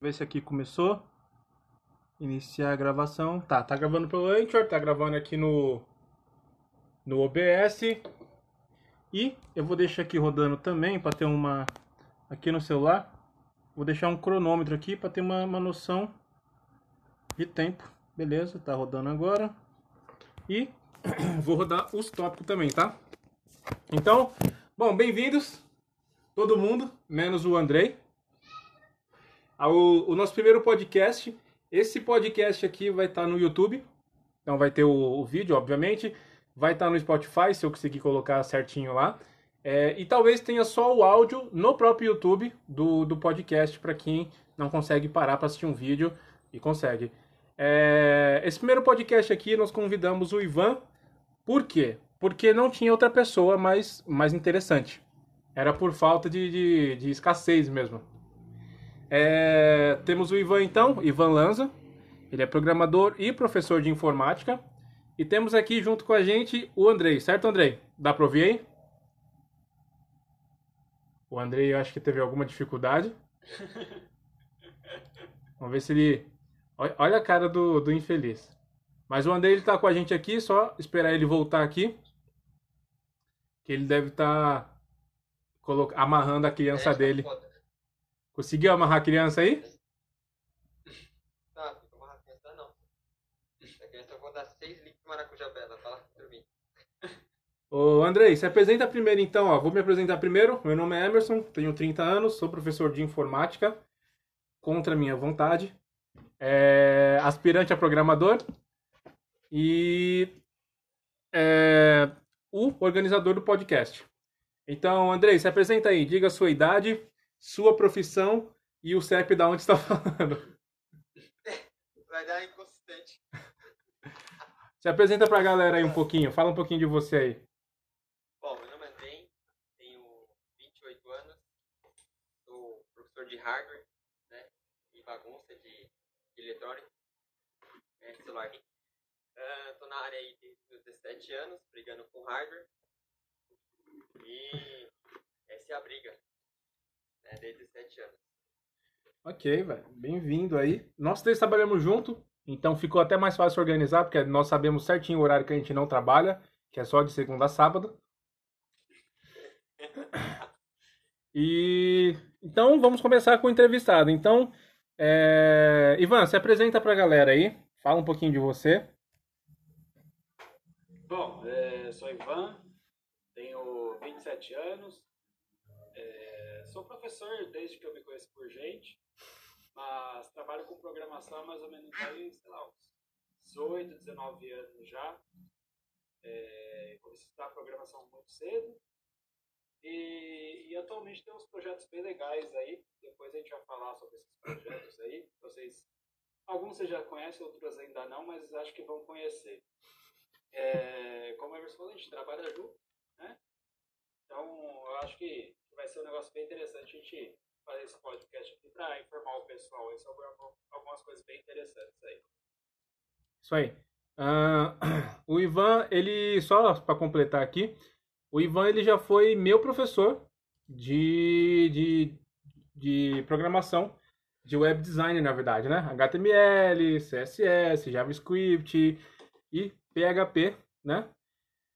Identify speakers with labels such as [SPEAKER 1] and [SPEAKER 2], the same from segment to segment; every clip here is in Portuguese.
[SPEAKER 1] ver se aqui começou. Iniciar a gravação. Tá, tá gravando pelo Anchor, tá gravando aqui no no OBS. E eu vou deixar aqui rodando também para ter uma aqui no celular. Vou deixar um cronômetro aqui para ter uma, uma noção de tempo. Beleza, tá rodando agora. E vou rodar os tópicos também, tá? Então, bom, bem-vindos todo mundo, menos o Andrei ao o nosso primeiro podcast. Esse podcast aqui vai estar tá no YouTube, então vai ter o, o, vídeo, obviamente. Vai estar tá no Spotify, se eu conseguir colocar certinho lá. É, e talvez tenha só o áudio no próprio YouTube do, do podcast para quem não consegue parar para assistir um vídeo e consegue. É, esse primeiro podcast aqui nós convidamos o Ivan. Por quê? Porque não tinha outra pessoa mais, mais interessante. Era por falta de, de, de escassez mesmo. É, temos o Ivan então, Ivan Lanza. Ele é programador e professor de informática. E temos aqui junto com a gente o Andrei, certo Andrei? Dá para ouvir aí? O Andrei eu acho que teve alguma dificuldade. Vamos ver se ele. Olha a cara do, do infeliz. Mas o Andrei ele tá com a gente aqui, só esperar ele voltar aqui. Que ele deve estar tá amarrando a criança é, dele. Foda. Conseguiu amarrar a criança aí?
[SPEAKER 2] Tá, não amarrar a criança não. A criança eu vou dar 6 litros de maracujá pra ela, pra dormir.
[SPEAKER 1] Ô, Andrei, se apresenta primeiro então, ó. Vou me apresentar primeiro. Meu nome é Emerson, tenho 30 anos, sou professor de informática, contra minha vontade. É, aspirante a programador e é, o organizador do podcast. Então, Andrei, se apresenta aí, diga a sua idade, sua profissão e o CEP da onde está falando.
[SPEAKER 2] Vai dar inconsistente.
[SPEAKER 1] Se apresenta para a galera aí um pouquinho, fala um pouquinho de você aí.
[SPEAKER 2] Bom, meu nome é Ben, tenho 28 anos, sou professor de hardware, né, e bagunça de, de eletrônica, né, celular. Estou uh, na área aí desde 17 anos, brigando com hardware. E essa é a briga né, desde 7 anos.
[SPEAKER 1] Ok, velho. Bem-vindo aí. Nós três trabalhamos junto, então ficou até mais fácil organizar, porque nós sabemos certinho o horário que a gente não trabalha, que é só de segunda a sábado. E então vamos começar com o entrevistado. Então, é... Ivan, se apresenta para a galera aí, fala um pouquinho de você.
[SPEAKER 3] Bom, é, sou Ivan, tenho 27 anos, sou professor desde que eu me conheço por gente, mas trabalho com programação mais ou menos aí, sei lá, uns 18, 19 anos já. É, comecei a estudar programação muito cedo. E, e, atualmente tem uns projetos bem legais aí. Depois a gente vai falar sobre esses projetos aí. Vocês, alguns vocês já conhecem, outros ainda não, mas acho que vão conhecer. É, como a Emerson falou, a gente trabalha junto, né? Então, eu acho que vai ser um negócio bem interessante a gente fazer esse podcast aqui para informar o pessoal aí sobre algumas coisas bem interessantes aí.
[SPEAKER 1] Isso aí. Uh, o Ivan, ele, só para completar aqui, o Ivan ele já foi meu professor de, de, de programação, de web design, na verdade, né? HTML, CSS, JavaScript e PHP, né?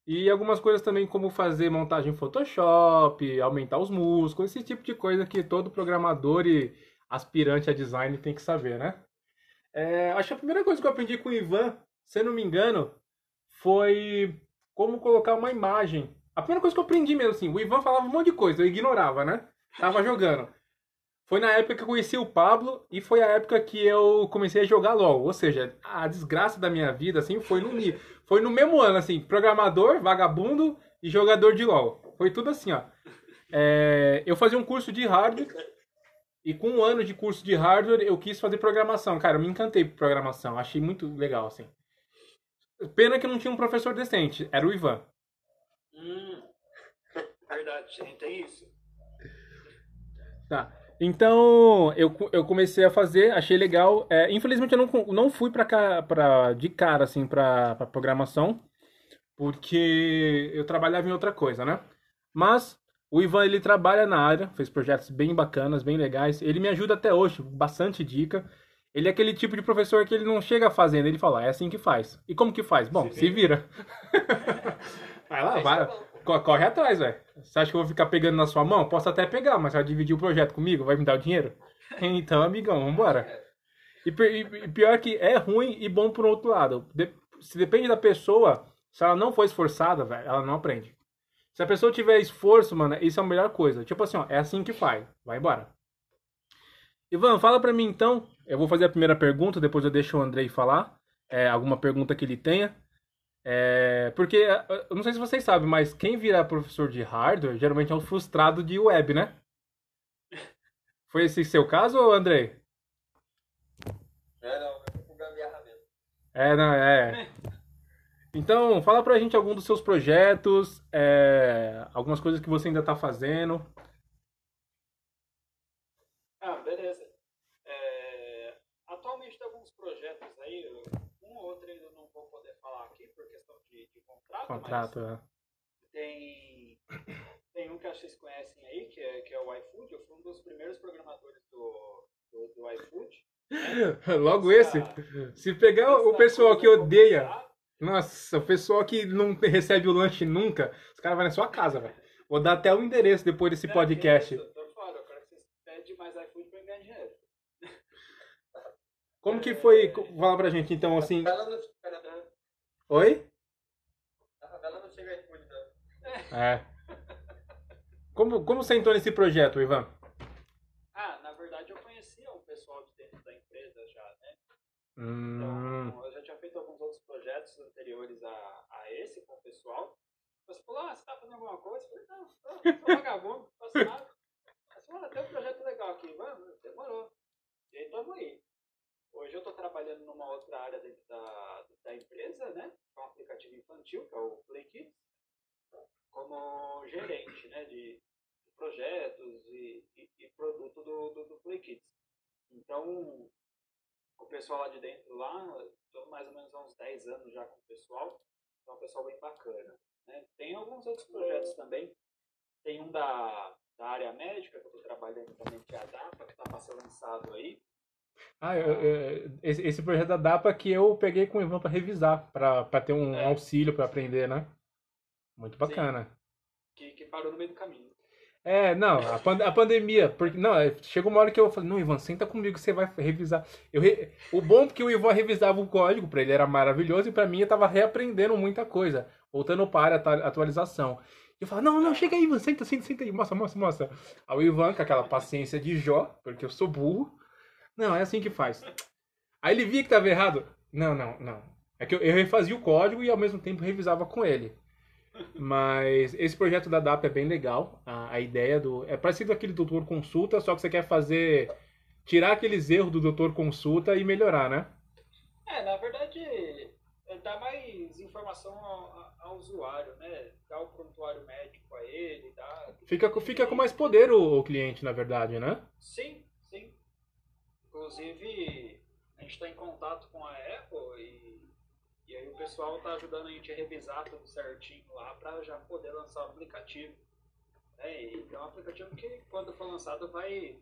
[SPEAKER 1] E algumas coisas também como fazer montagem em Photoshop, aumentar os músculos, esse tipo de coisa que todo programador e aspirante a design tem que saber, né? É, acho que a primeira coisa que eu aprendi com o Ivan, se não me engano, foi como colocar uma imagem. A primeira coisa que eu aprendi mesmo, assim, o Ivan falava um monte de coisa, eu ignorava, né? Tava jogando. Foi na época que eu conheci o Pablo e foi a época que eu comecei a jogar LOL. Ou seja, a desgraça da minha vida, assim, foi no, foi no mesmo ano, assim, programador, vagabundo e jogador de LOL. Foi tudo assim, ó. É, eu fazia um curso de hardware e com um ano de curso de hardware eu quis fazer programação. Cara, eu me encantei por programação, achei muito legal, assim. Pena que não tinha um professor decente, era o Ivan.
[SPEAKER 3] Hum, verdade, tem isso.
[SPEAKER 1] Tá. Então, eu, eu comecei a fazer, achei legal. É, infelizmente, eu não, não fui pra cá, pra, de cara, assim, pra, pra programação, porque eu trabalhava em outra coisa, né? Mas, O Ivan, ele trabalha na área, fez projetos bem bacanas, bem legais. Ele me ajuda até hoje, bastante dica. Ele é aquele tipo de professor que ele não chega fazendo, ele fala, é assim que faz. E como que faz? Bom, se vira. vai lá, vai. Co- Corre atrás, velho. Você acha que eu vou ficar pegando na sua mão? Posso até pegar, mas vai dividir o projeto comigo? Vai me dar o dinheiro? Então, amigão, vambora. E- e pior que é ruim e bom por outro lado. De- se depende da pessoa, se ela não for esforçada, velho, ela não aprende. Se a pessoa tiver esforço, mano, isso é a melhor coisa. Tipo assim, ó, é assim que faz. Vai embora. Ivan, fala pra mim então. Eu vou fazer a primeira pergunta, depois eu deixo o Andrei falar. É, alguma pergunta que ele tenha. É, porque, é, eu não sei se vocês sabem, mas quem vira professor de hardware geralmente é um frustrado de web, né? Foi esse seu caso, Andrei?
[SPEAKER 2] É, não, eu gambiarra mesmo.
[SPEAKER 1] É, não, é. Então, fala pra gente algum dos seus projetos, é, algumas coisas que você ainda tá fazendo.
[SPEAKER 3] Ah, beleza. É, atualmente tem alguns projetos aí, um ou outro ainda não vou poder falar aqui por questão contrato,
[SPEAKER 1] Contrato,
[SPEAKER 3] mas
[SPEAKER 1] é.
[SPEAKER 3] tem, tem um que acho que vocês conhecem aí, que é, que é o iFood. Eu fui um dos primeiros programadores do, do, do iFood.
[SPEAKER 1] Logo esse. Se pegar o pessoal que odeia, nossa, o pessoal que não recebe o lanche nunca, os caras vão na sua casa, velho. Vou dar até o endereço depois desse podcast.
[SPEAKER 3] Isso, tô fora, eu quero que vocês pedem mais iFood pra ganhar dinheiro.
[SPEAKER 1] Como que foi? Fala pra gente então, assim. Oi?
[SPEAKER 2] a favela não chega iFood, não.
[SPEAKER 1] É. Como, como você entrou nesse projeto, Ivan?
[SPEAKER 3] Ah, na verdade eu conhecia o pessoal de dentro da empresa já, né?
[SPEAKER 1] Hum,
[SPEAKER 3] Então, eu já tinha feito alguns outros projetos anteriores a, a esse com o pessoal. Você falou, ah, você tá fazendo alguma coisa? Eu falei, não, tô, tô vagabundo, não faço nada. Mas falou, tem um projeto legal aqui, vamos, demorou. E aí tamo aí. Hoje eu tô trabalhando numa outra área dentro da, da empresa, né? Com um aplicativo infantil, que é o Play Kids, como gerente, né? De, projetos e, e, e produto do, do, do Play Kids. Então, o pessoal lá de dentro lá, estou mais ou menos há uns 10 anos já com o pessoal, então é um pessoal bem bacana. Né? Tem alguns outros projetos também, tem um da, da área médica que eu estou trabalhando também, que é a DAPA, que está para ser lançado aí.
[SPEAKER 1] Ah, eu- eu- esse, esse projeto da DAPA que eu peguei com o Ivan pra revisar, pra ter um
[SPEAKER 3] É.
[SPEAKER 1] auxílio pra aprender, né? Muito bacana.
[SPEAKER 3] Que, que parou no meio do caminho.
[SPEAKER 1] É, não, a, a pandemia, porque não, é, chegou uma hora que eu falei, não, Ivan, senta comigo que você vai revisar. Eu re- O bom é que o Ivan revisava o código, pra ele era maravilhoso e pra mim eu tava reaprendendo muita coisa, voltando para a atu- atualização. Eu falava, não, não, chega aí, Ivan, senta, senta, senta aí, mostra, mostra, mostra. Aí o Ivan, com aquela paciência de Jó, porque eu sou burro, não, é assim que faz. Aí ele via que tava errado. Não, não, não. É que eu, eu refazia o código e ao mesmo tempo revisava com ele. Mas esse projeto da DAP é bem legal. A, a ideia do. É parecido aquele doutor consulta, só que você quer fazer. Tirar aqueles erros do doutor consulta e melhorar, né?
[SPEAKER 3] É, na verdade, é dar mais informação ao, ao- usuário, né? Dar o prontuário médico a ele, dar...
[SPEAKER 1] Fica, com- fica com mais poder o, o cliente, na verdade, né?
[SPEAKER 3] Sim, sim. Inclusive, a gente está em contato com a Apple e, e aí o pessoal está ajudando a gente a revisar tudo certinho lá para já poder lançar o aplicativo. É, e é um aplicativo que, quando for lançado, vai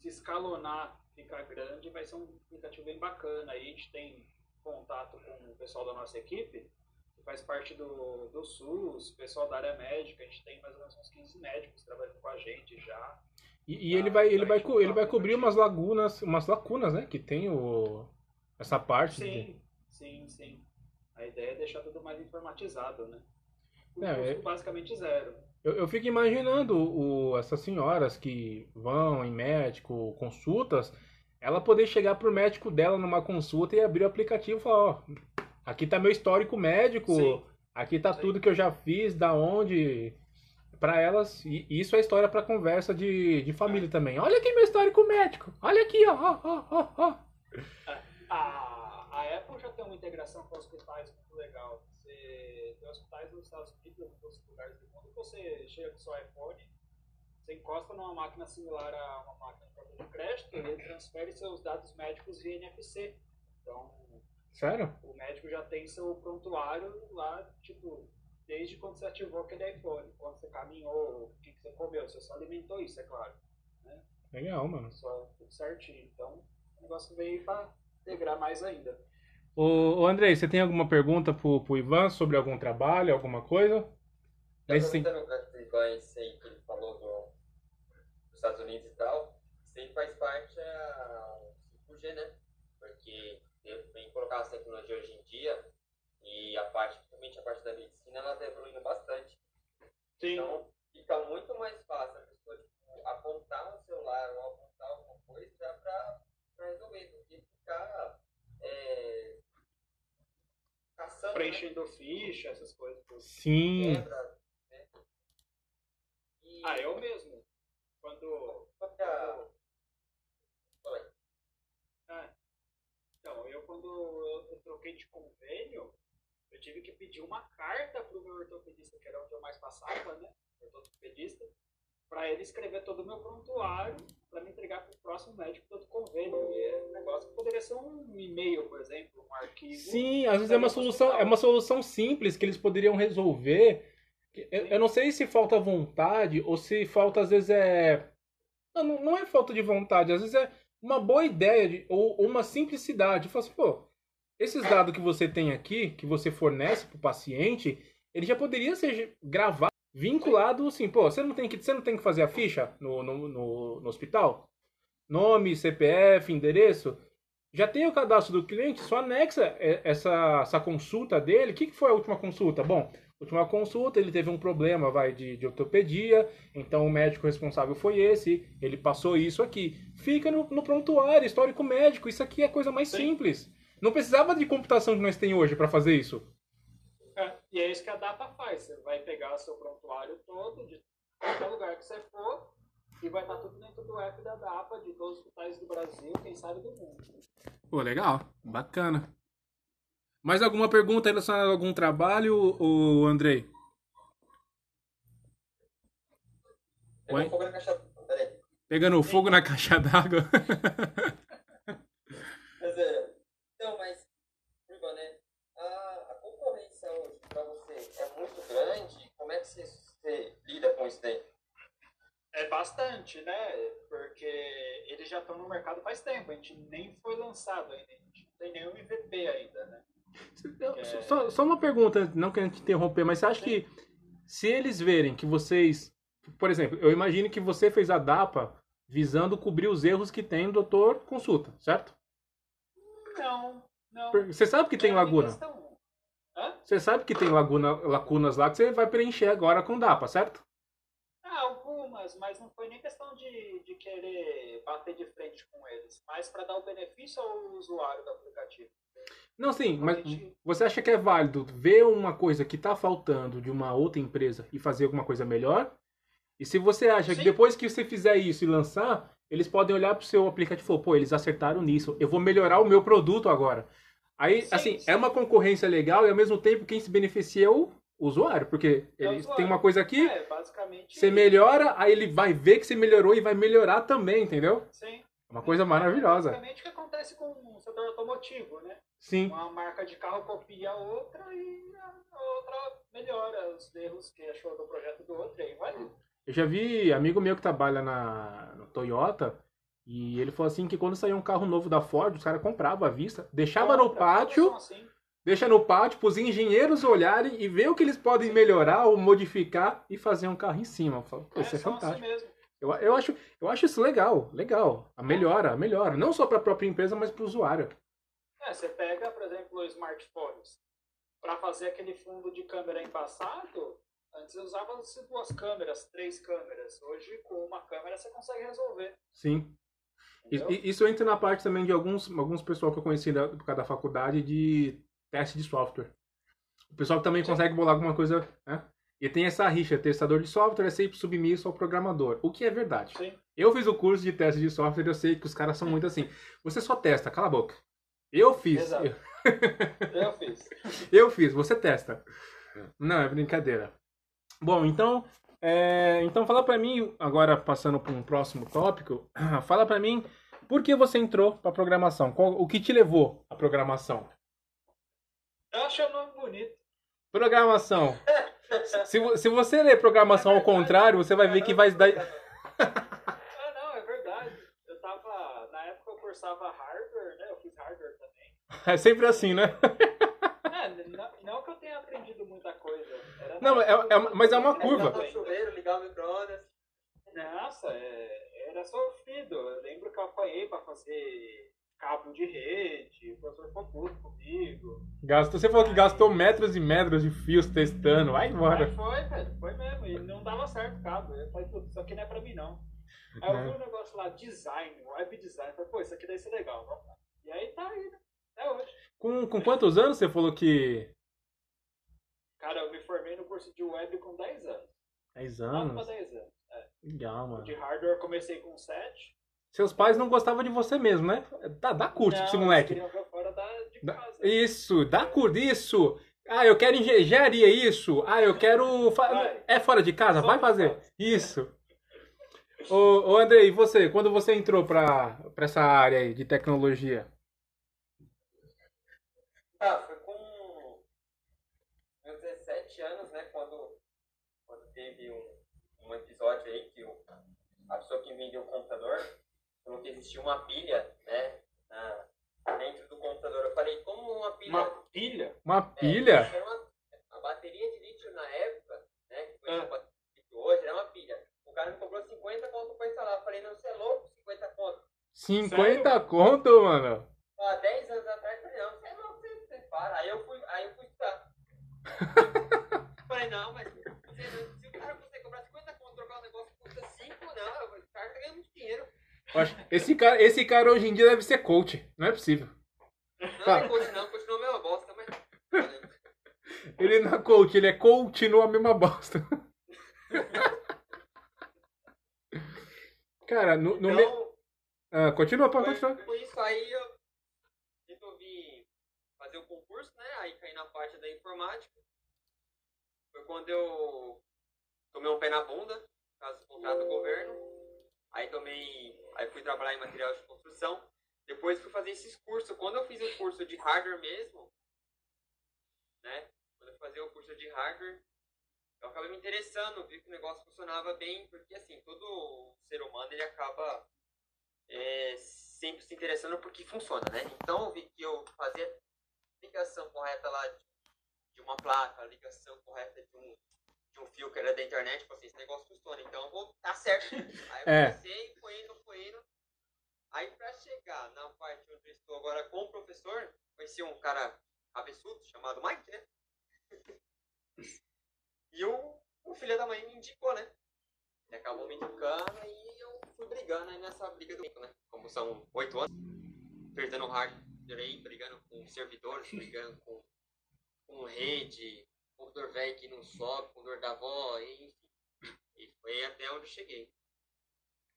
[SPEAKER 3] se escalonar, ficar grande, vai ser um aplicativo bem bacana. Aí a gente tem contato com o pessoal da nossa equipe, que faz parte do, do SUS, pessoal da área médica, a gente tem mais ou menos uns 15 médicos trabalhando com a gente já.
[SPEAKER 1] E, e ele vai, ele vai, co- ele vai cobrir umas lagunas, umas lacunas, né? Que tem o, essa parte. de-
[SPEAKER 3] Sim, sim, sim. A ideia é deixar tudo mais informatizado, né? O
[SPEAKER 1] É,
[SPEAKER 3] custo
[SPEAKER 1] é-
[SPEAKER 3] basicamente zero.
[SPEAKER 1] Eu, eu fico imaginando o, essas senhoras que vão em médico, consultas, ela poder chegar pro médico dela numa consulta e abrir o aplicativo e falar, ó, aqui tá meu histórico médico,
[SPEAKER 3] Sim.
[SPEAKER 1] aqui tá
[SPEAKER 3] Sim.
[SPEAKER 1] tudo que eu já fiz, da onde. Pra elas, e isso é história pra conversa de, de família também. Olha aqui meu histórico médico, olha aqui, ó, ó, ó, ó, ó.
[SPEAKER 3] Apple já tem uma integração com hospitais muito legal. Você tem hospitais nos Estados Unidos, em outros lugares do mundo, que você chega com o seu iPhone, você encosta numa máquina similar a uma máquina de cartão de crédito e ele transfere seus dados médicos via NFC. Então,
[SPEAKER 1] Sério?
[SPEAKER 3] o médico já tem seu prontuário lá, tipo, desde quando você ativou aquele iPhone, quando você caminhou, o que, que você comeu, você só alimentou isso, é claro.
[SPEAKER 1] Legal, mano.
[SPEAKER 3] Só tudo certinho. Então, o negócio veio para integrar mais ainda.
[SPEAKER 1] Ô, ô Andrei, você tem alguma pergunta pro, pro Ivan sobre algum trabalho, alguma coisa? Sim.
[SPEAKER 2] Aproveitando o Ivan, aí que ele falou do, dos Estados Unidos e tal, isso aí faz parte a 5G, né? Porque vem colocar as tecnologias hoje em dia e a parte, principalmente a parte da medicina, ela está evoluindo bastante.
[SPEAKER 3] Sim.
[SPEAKER 2] Então, fica muito mais fácil a pessoa tipo, apontar um celular ou apontar alguma coisa para resolver, do que ficar é, caçando né?
[SPEAKER 3] Preenchendo ficha, essas coisas. tudo.
[SPEAKER 1] Sim.
[SPEAKER 2] quebra. Né? E
[SPEAKER 3] Ah, eu mesmo. Quando.
[SPEAKER 2] qual que é a- Fala aí.
[SPEAKER 3] Ah, então, eu quando eu, eu troquei de convênio, eu tive que pedir uma carta pro meu ortopedista, que era onde eu mais passava, né? Ortopedista, para ele escrever todo o meu prontuário para me entregar pro próximo médico do outro convênio. E é um negócio que poderia ser um e-mail, por exemplo, um arquivo.
[SPEAKER 1] Sim, às vezes é uma solução, é uma solução simples que eles poderiam resolver. Eu, eu não sei se falta vontade ou se falta, às vezes, é. Não, não- não é falta de vontade, às vezes é uma boa ideia de- ou, ou uma simplicidade. Fala assim, pô, esses dados que você tem aqui, que você fornece para o paciente, ele já poderia ser gravado, vinculado assim, pô, você não tem que, você não tem que fazer a ficha no, no, no, no hospital? Nome, CPF, endereço? Já tem o cadastro do cliente, só anexa essa, essa consulta dele. O que, que foi a última consulta? Bom, última consulta, ele teve um problema, vai, de, de ortopedia, então o médico responsável foi esse, ele passou isso aqui. Fica no, no prontuário, histórico médico, isso aqui é a coisa mais
[SPEAKER 3] Sim.
[SPEAKER 1] simples. Não precisava de computação que nós tem hoje para fazer isso.
[SPEAKER 3] E é isso que a DAPA faz. Você vai pegar o seu prontuário todo, de qualquer lugar que você for, e vai estar tudo dentro do app da DAPA, de todos os hospitais do Brasil, quem sabe do mundo.
[SPEAKER 1] Pô, legal, bacana. Mais alguma pergunta relacionada a algum trabalho, o Andrei?
[SPEAKER 2] Pegou
[SPEAKER 1] Oi?
[SPEAKER 2] fogo na caixa. Peraí.
[SPEAKER 1] Pegando fogo na caixa d'água.
[SPEAKER 2] Mas é. Então, mas, Ivan, né? A, a concorrência hoje para você é muito grande. Como é que você, você lida com isso daí?
[SPEAKER 3] É bastante, né? Porque eles já estão no mercado faz tempo, a gente nem foi lançado ainda, a gente não tem nenhum MVP ainda, né?
[SPEAKER 1] Só- Só, só uma pergunta, não querendo te interromper, mas você acha que se eles verem que vocês. Por exemplo, eu imagino que você fez a DAPA visando cobrir os erros que tem no doutor consulta, certo?
[SPEAKER 3] Não, não.
[SPEAKER 1] Você sabe que tem
[SPEAKER 3] Não é
[SPEAKER 1] laguna.
[SPEAKER 3] questão-?
[SPEAKER 1] Você sabe que tem laguna, lacunas lá que você vai preencher agora com DAPA, certo?
[SPEAKER 3] Ah, algumas, mas não foi nem questão de, de querer bater de frente com eles, mas para dar o benefício ao usuário do aplicativo.
[SPEAKER 1] Não, sim, mas você acha que é válido ver uma coisa que está faltando de uma outra empresa e fazer alguma coisa melhor? E se você acha que
[SPEAKER 3] Sim.
[SPEAKER 1] depois que você fizer isso e lançar, eles podem olhar pro seu aplicativo e falar, pô, eles acertaram nisso, eu vou melhorar o meu produto agora. Aí,
[SPEAKER 3] Sim,
[SPEAKER 1] assim,
[SPEAKER 3] sim.
[SPEAKER 1] é uma concorrência legal e ao mesmo tempo quem se beneficia é o usuário, porque
[SPEAKER 3] É
[SPEAKER 1] ele
[SPEAKER 3] usuário.
[SPEAKER 1] tem uma coisa aqui,
[SPEAKER 3] É,
[SPEAKER 1] você melhora, aí ele vai ver que você melhorou e vai melhorar também, entendeu?
[SPEAKER 3] Sim.
[SPEAKER 1] É uma coisa maravilhosa.
[SPEAKER 3] Basicamente o que acontece com o setor automotivo, né?
[SPEAKER 1] Sim.
[SPEAKER 3] Uma marca de carro copia a outra e a outra melhora os erros que achou do projeto do outro e aí vai.
[SPEAKER 1] Eu já vi amigo meu que trabalha na no Toyota e ele falou assim que quando saía um carro novo da Ford, os caras compravam à vista, deixava no
[SPEAKER 3] Outra,
[SPEAKER 1] pátio,
[SPEAKER 3] assim.
[SPEAKER 1] deixa no pátio para os engenheiros olharem e ver o que eles podem melhorar ou modificar e fazer um carro em cima. Eu falo, Pô, isso é
[SPEAKER 3] assim
[SPEAKER 1] fantástico.
[SPEAKER 3] mesmo.
[SPEAKER 1] Eu, eu, acho, eu acho isso legal, legal. A melhora, a melhora. Não só para a própria empresa, mas para o usuário.
[SPEAKER 3] É, você pega, por exemplo, smartphones. Para fazer aquele fundo de câmera embaçado, antes usava-se duas câmeras, três câmeras. Hoje, com uma câmera, você consegue resolver.
[SPEAKER 1] Sim.
[SPEAKER 3] Entendeu?
[SPEAKER 1] Isso entra na parte também de alguns, alguns pessoal que eu conheci da, por causa da faculdade de teste de software. O pessoal que também consegue bolar alguma coisa, né? E tem essa rixa, testador de software é sempre submisso ao programador. O que é verdade.
[SPEAKER 3] Sim.
[SPEAKER 1] Eu fiz o curso de teste de software e eu sei que os caras são muito assim. Você só testa, cala a boca. Eu fiz.
[SPEAKER 3] Exato.
[SPEAKER 1] Eu,
[SPEAKER 3] Eu fiz.
[SPEAKER 1] eu fiz, você testa. Não, é brincadeira. Bom, então, é, então fala pra mim, agora passando para um próximo tópico, fala pra mim por que você entrou pra programação? Qual- o que te levou à programação?
[SPEAKER 3] Eu acho o nome bonito.
[SPEAKER 1] Programação. Se, se você ler programação ao contrário, você vai ver que vai dar.
[SPEAKER 3] Ah, não, é verdade. Eu tava. Na época eu cursava hardware, né? Eu fiz hardware também.
[SPEAKER 1] É sempre assim, né?
[SPEAKER 3] É, não, não que eu tenha aprendido muita coisa. Era
[SPEAKER 1] Não, é- é- mas é uma curva.
[SPEAKER 3] Também.
[SPEAKER 2] chuveiro, ligar o micro-ondas.
[SPEAKER 3] Nossa, é, era sofrido. Eu lembro que eu apanhei pra fazer de rede, o professor ficou puto comigo.
[SPEAKER 1] Gastou, você falou que gastou metros e metros de fios testando. Vai embora.
[SPEAKER 3] Mas foi, velho, foi mesmo. E não dava certo o cabo. Eu falei, putz, isso aqui não é pra mim, não. Aí eu vi um negócio lá, design, web design. Eu falei, pô, isso aqui deve ser legal, vamos lá. E aí tá aí, né? Até hoje.
[SPEAKER 1] Com, com quantos anos você falou que.
[SPEAKER 3] Cara, eu me formei no curso de web com 10 anos.
[SPEAKER 1] 10
[SPEAKER 3] 9 pra
[SPEAKER 1] anos.
[SPEAKER 3] 10 anos. É.
[SPEAKER 1] Legal, mano.
[SPEAKER 3] De hardware eu comecei com 7.
[SPEAKER 1] Seus pais não gostavam de você mesmo, né? Dá, dá curso pra esse
[SPEAKER 3] Não,
[SPEAKER 1] moleque.
[SPEAKER 3] fora da, de casa.
[SPEAKER 1] Isso, dá curso, isso. Ah, eu quero engen- engenharia, isso. Ah, eu quero.
[SPEAKER 3] Vai.
[SPEAKER 1] É fora de casa?
[SPEAKER 3] Só
[SPEAKER 1] Vai
[SPEAKER 3] não
[SPEAKER 1] fazer.
[SPEAKER 3] faz.
[SPEAKER 1] Isso. Ô, ô Andrei, e você? Quando você entrou pra, pra essa área aí de tecnologia?
[SPEAKER 2] Ah, foi com meus 17 anos, né? Quando, quando teve um, um episódio aí que o, a pessoa que vendeu o computador falou que existia uma pilha, né? Na, dentro do computador. Eu falei, como uma pilha.
[SPEAKER 3] Uma pilha?
[SPEAKER 1] Uma
[SPEAKER 2] É,
[SPEAKER 1] pilha?
[SPEAKER 2] era uma- a bateria de lítio na época, né? Que foi
[SPEAKER 3] Ah.
[SPEAKER 2] lítio hoje, era uma pilha. O cara me cobrou 50 conto pra instalar. Eu falei, não, você é louco, 50 conto.
[SPEAKER 1] 50 conto, mano.
[SPEAKER 2] Há 10 anos atrás, eu falei, não, você é louco, você, você para. Aí eu fui, aí eu fui estudar. falei, não, mas você se o cara consegue cobrar 50 conto, trocar um negócio que custa 5, não, o cara tá ganhando muito dinheiro.
[SPEAKER 1] Esse cara, esse cara hoje em dia deve ser coach. Não é possível.
[SPEAKER 2] Não,
[SPEAKER 1] Tá.
[SPEAKER 2] é coach não, continua a mesma bosta, mas...
[SPEAKER 1] Ele não é coach, ele é continua a mesma bosta. Cara, no, no me...
[SPEAKER 2] Então,
[SPEAKER 1] Ah, continua, pode continuar.
[SPEAKER 2] por isso aí eu resolvi fazer o concurso, né? Aí caí na parte da informática. Foi quando eu tomei um pé na bunda, por causa do contrato do governo. Aí tomei. Aí fui trabalhar em material de construção. Depois fui fazer esses cursos. Quando eu fiz o curso de hardware mesmo, né? Quando eu fazia o curso de hardware, eu acabei me interessando, vi que o negócio funcionava bem, porque assim, todo ser humano ele acaba é, sempre se interessando porque funciona, né? Então eu vi que eu fazia ligação correta lá de, de uma placa, ligação correta de um, de um fio que era da internet, falei assim, esse negócio funciona, então eu vou tá certo. Aí eu
[SPEAKER 1] É.
[SPEAKER 2] comecei, foi indo, foi indo. Aí pra chegar na parte onde eu estou agora com o professor, conheci um cara absurdo chamado Mike, né? E o, o filho da mãe me indicou, né? Ele acabou me indicando e eu fui brigando aí nessa briga do tempo, né? Como são oito anos, perdendo hardware aí, brigando com servidores, brigando com, com rede, computador velho que não sobe, computador da avó, enfim. E foi até onde eu cheguei.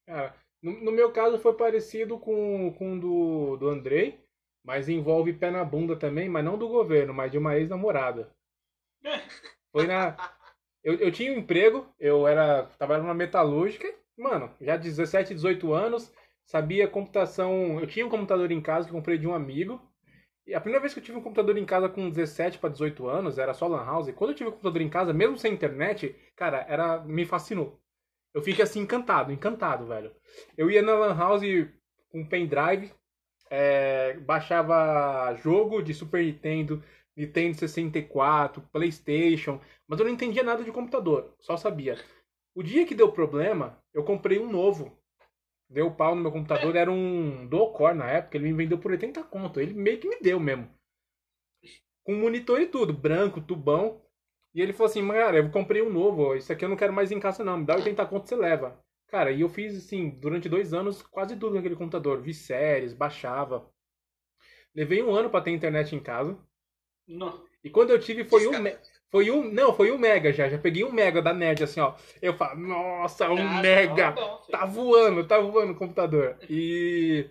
[SPEAKER 1] Cara, no, no meu caso foi parecido com, com o do, do Andrei, mas envolve pé na bunda também, mas não do governo, mas de uma ex-namorada. Foi na. Eu, eu tinha um emprego, eu era. trabalhava numa metalúrgica, mano, já 17, 18 anos, sabia computação. Eu tinha um computador em casa que comprei de um amigo. A primeira vez que eu tive um computador em casa com 17 para 18 anos, era só Lan House. E quando eu tive um computador em casa, mesmo sem internet, cara, era me fascinou. Eu fiquei assim encantado, encantado, velho. Eu ia na Lan House com pendrive, é, baixava jogo de Super Nintendo, Nintendo 64, PlayStation, mas eu não entendia nada de computador, só sabia. O dia que deu problema, eu comprei um novo. Deu pau no meu computador, era um dual core na época, ele me vendeu por 80 conto. Ele meio que me deu mesmo. Com monitor e tudo, branco, tubão. E ele falou assim, cara, eu comprei um novo, isso aqui eu não quero mais em casa não, me dá 80 conto você leva. Cara, e eu fiz assim, durante dois anos, quase tudo naquele computador. Vi séries, baixava. Levei um ano pra ter internet em casa.
[SPEAKER 3] Não.
[SPEAKER 1] E quando eu tive foi um, me- foi um, não, foi um mega já, já peguei um mega da net assim, ó. Eu falo, nossa, um
[SPEAKER 3] Ah,
[SPEAKER 1] mega.
[SPEAKER 3] tá bom, filho.
[SPEAKER 1] Tá voando, tá voando o computador. E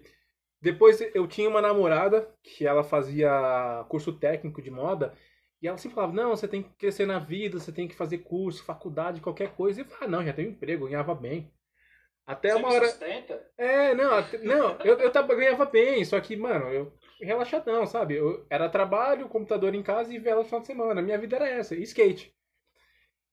[SPEAKER 1] depois eu tinha uma namorada que ela fazia curso técnico de moda. E ela sempre falava, não, você tem que crescer na vida, você tem que fazer curso, faculdade, qualquer coisa. E eu falava, ah, não, já tenho emprego, ganhava bem. Até
[SPEAKER 3] Você
[SPEAKER 1] uma hora.
[SPEAKER 3] sustenta?
[SPEAKER 1] É, não, não, eu, eu tava, ganhava bem, só que, mano, eu relaxadão, sabe? Eu, era trabalho, computador em casa e vela no final de semana. Minha vida era essa, skate.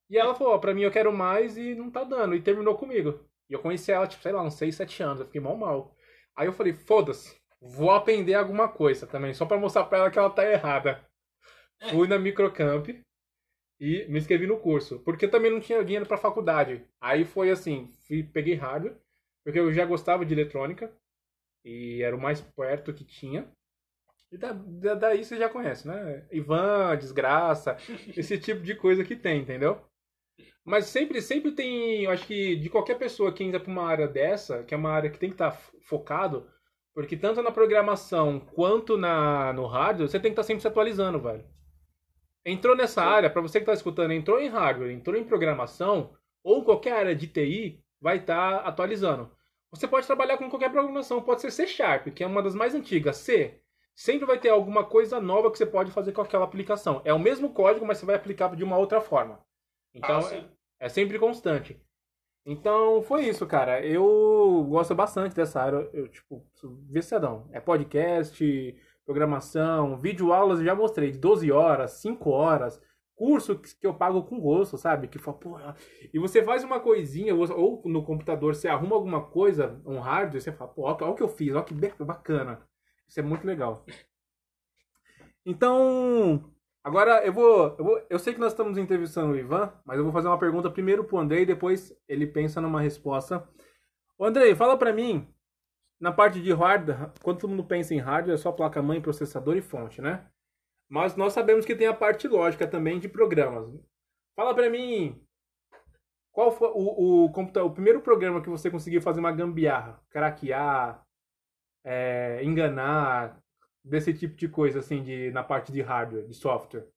[SPEAKER 1] E ela falou, ó, pra mim eu quero mais e não tá dando. E terminou comigo. E eu conheci ela, tipo, sei lá, uns 6, 7 anos. Eu fiquei mal mal. Aí eu falei, foda-se, vou aprender alguma coisa também, só pra mostrar pra ela que ela tá errada. Fui na Microcamp e me inscrevi no curso. Porque também não tinha dinheiro pra faculdade. Aí foi assim, fui, peguei hardware, porque eu já gostava de eletrônica. E era o mais perto que tinha. E da, da- daí você já conhece, né? Ivan, desgraça, esse tipo de coisa que tem, entendeu? Mas sempre, sempre tem, eu acho que de qualquer pessoa que entra pra uma área dessa, que é uma área que tem que estar focado, porque tanto na programação quanto na, no hardware, você tem que estar sempre se atualizando, velho. Entrou nessa área, pra você que tá escutando, entrou em hardware, entrou em programação, ou qualquer área de TI, vai estar atualizando. Você pode trabalhar com qualquer programação, pode ser C Sharp, que é uma das mais antigas, C. Sempre vai ter alguma coisa nova que você pode fazer com aquela aplicação. É o mesmo código, mas você vai aplicar de uma outra forma. Então,
[SPEAKER 3] Ah, sim.
[SPEAKER 1] é sempre constante. Então, foi isso, cara. Eu gosto bastante dessa área. Eu, tipo, viciadão. É podcast, programação, vídeo aulas, eu já mostrei, de 12 horas, 5 horas. Curso que eu pago com gosto, sabe? Que fala, porra. E você faz uma coisinha, ou no computador você arruma alguma coisa, um hardware, você fala, pô, olha o que eu fiz, olha que bacana. Isso é muito legal. Então, Agora eu vou, eu vou. Eu sei que nós estamos entrevistando o Ivan, mas eu vou fazer uma pergunta primeiro pro Andrei, depois ele pensa numa resposta. Ô Andrei, fala pra mim, na parte de hardware, quando todo mundo pensa em hardware, é só placa-mãe, processador e fonte, né? Mas nós sabemos que tem a parte lógica também de programas. Fala pra mim, qual foi o, o, o primeiro programa que você conseguiu fazer uma gambiarra, craquear, é, enganar, desse tipo de coisa, assim, de, na parte de hardware, de software?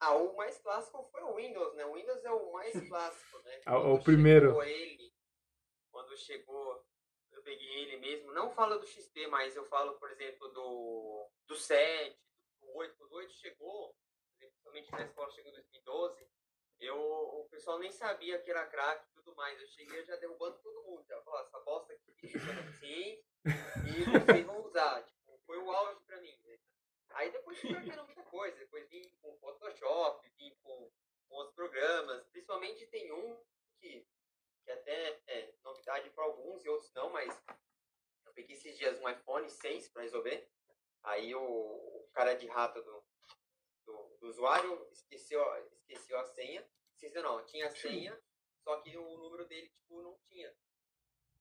[SPEAKER 2] Ah, o mais clássico foi o Windows, né? O Windows é o mais clássico, né?
[SPEAKER 1] Ah, o primeiro.
[SPEAKER 2] ele, quando chegou, eu peguei ele mesmo. Não falo do XP, mas eu falo, por exemplo, do, do 7, do 8. Quando o 8 chegou, principalmente na escola chegou em 2012, eu, o pessoal nem sabia que era crack e tudo mais. Eu cheguei já derrubando todo mundo. Já falou, essa bosta aqui assim e vocês vão usar. Tipo, foi o auge pra mim, né? Aí depois tiveram muita coisa. Depois vim com Photoshop, vim com, com outros programas. Principalmente tem um que, que até é novidade para alguns e outros não, mas eu peguei esses dias um iPhone 6 para resolver. Aí o, o cara de rato do, do, do usuário esqueceu, esqueceu a senha. Esqueceu não, tinha a senha, só que o número dele tipo, não tinha.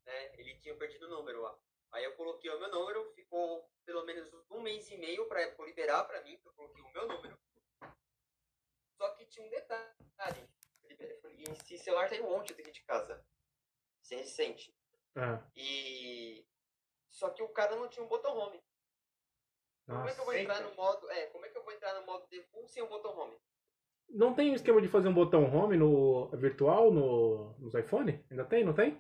[SPEAKER 2] Né? Ele tinha perdido o número lá. Aí eu coloquei o meu número, ficou pelo menos um mês e meio para liberar para mim, que eu coloquei o meu número. Só que tinha um detalhe. Esse celular tem um monte daqui de casa. Sem recente.
[SPEAKER 1] Ah,
[SPEAKER 2] E. Só que o cara não tinha um botão home. Como é que eu vou
[SPEAKER 1] nossa.
[SPEAKER 2] entrar no modo. É, como é que eu vou entrar no modo default sem um botão home?
[SPEAKER 1] Não tem esquema de fazer um botão home no virtual no, nos iPhone? Ainda tem, não tem?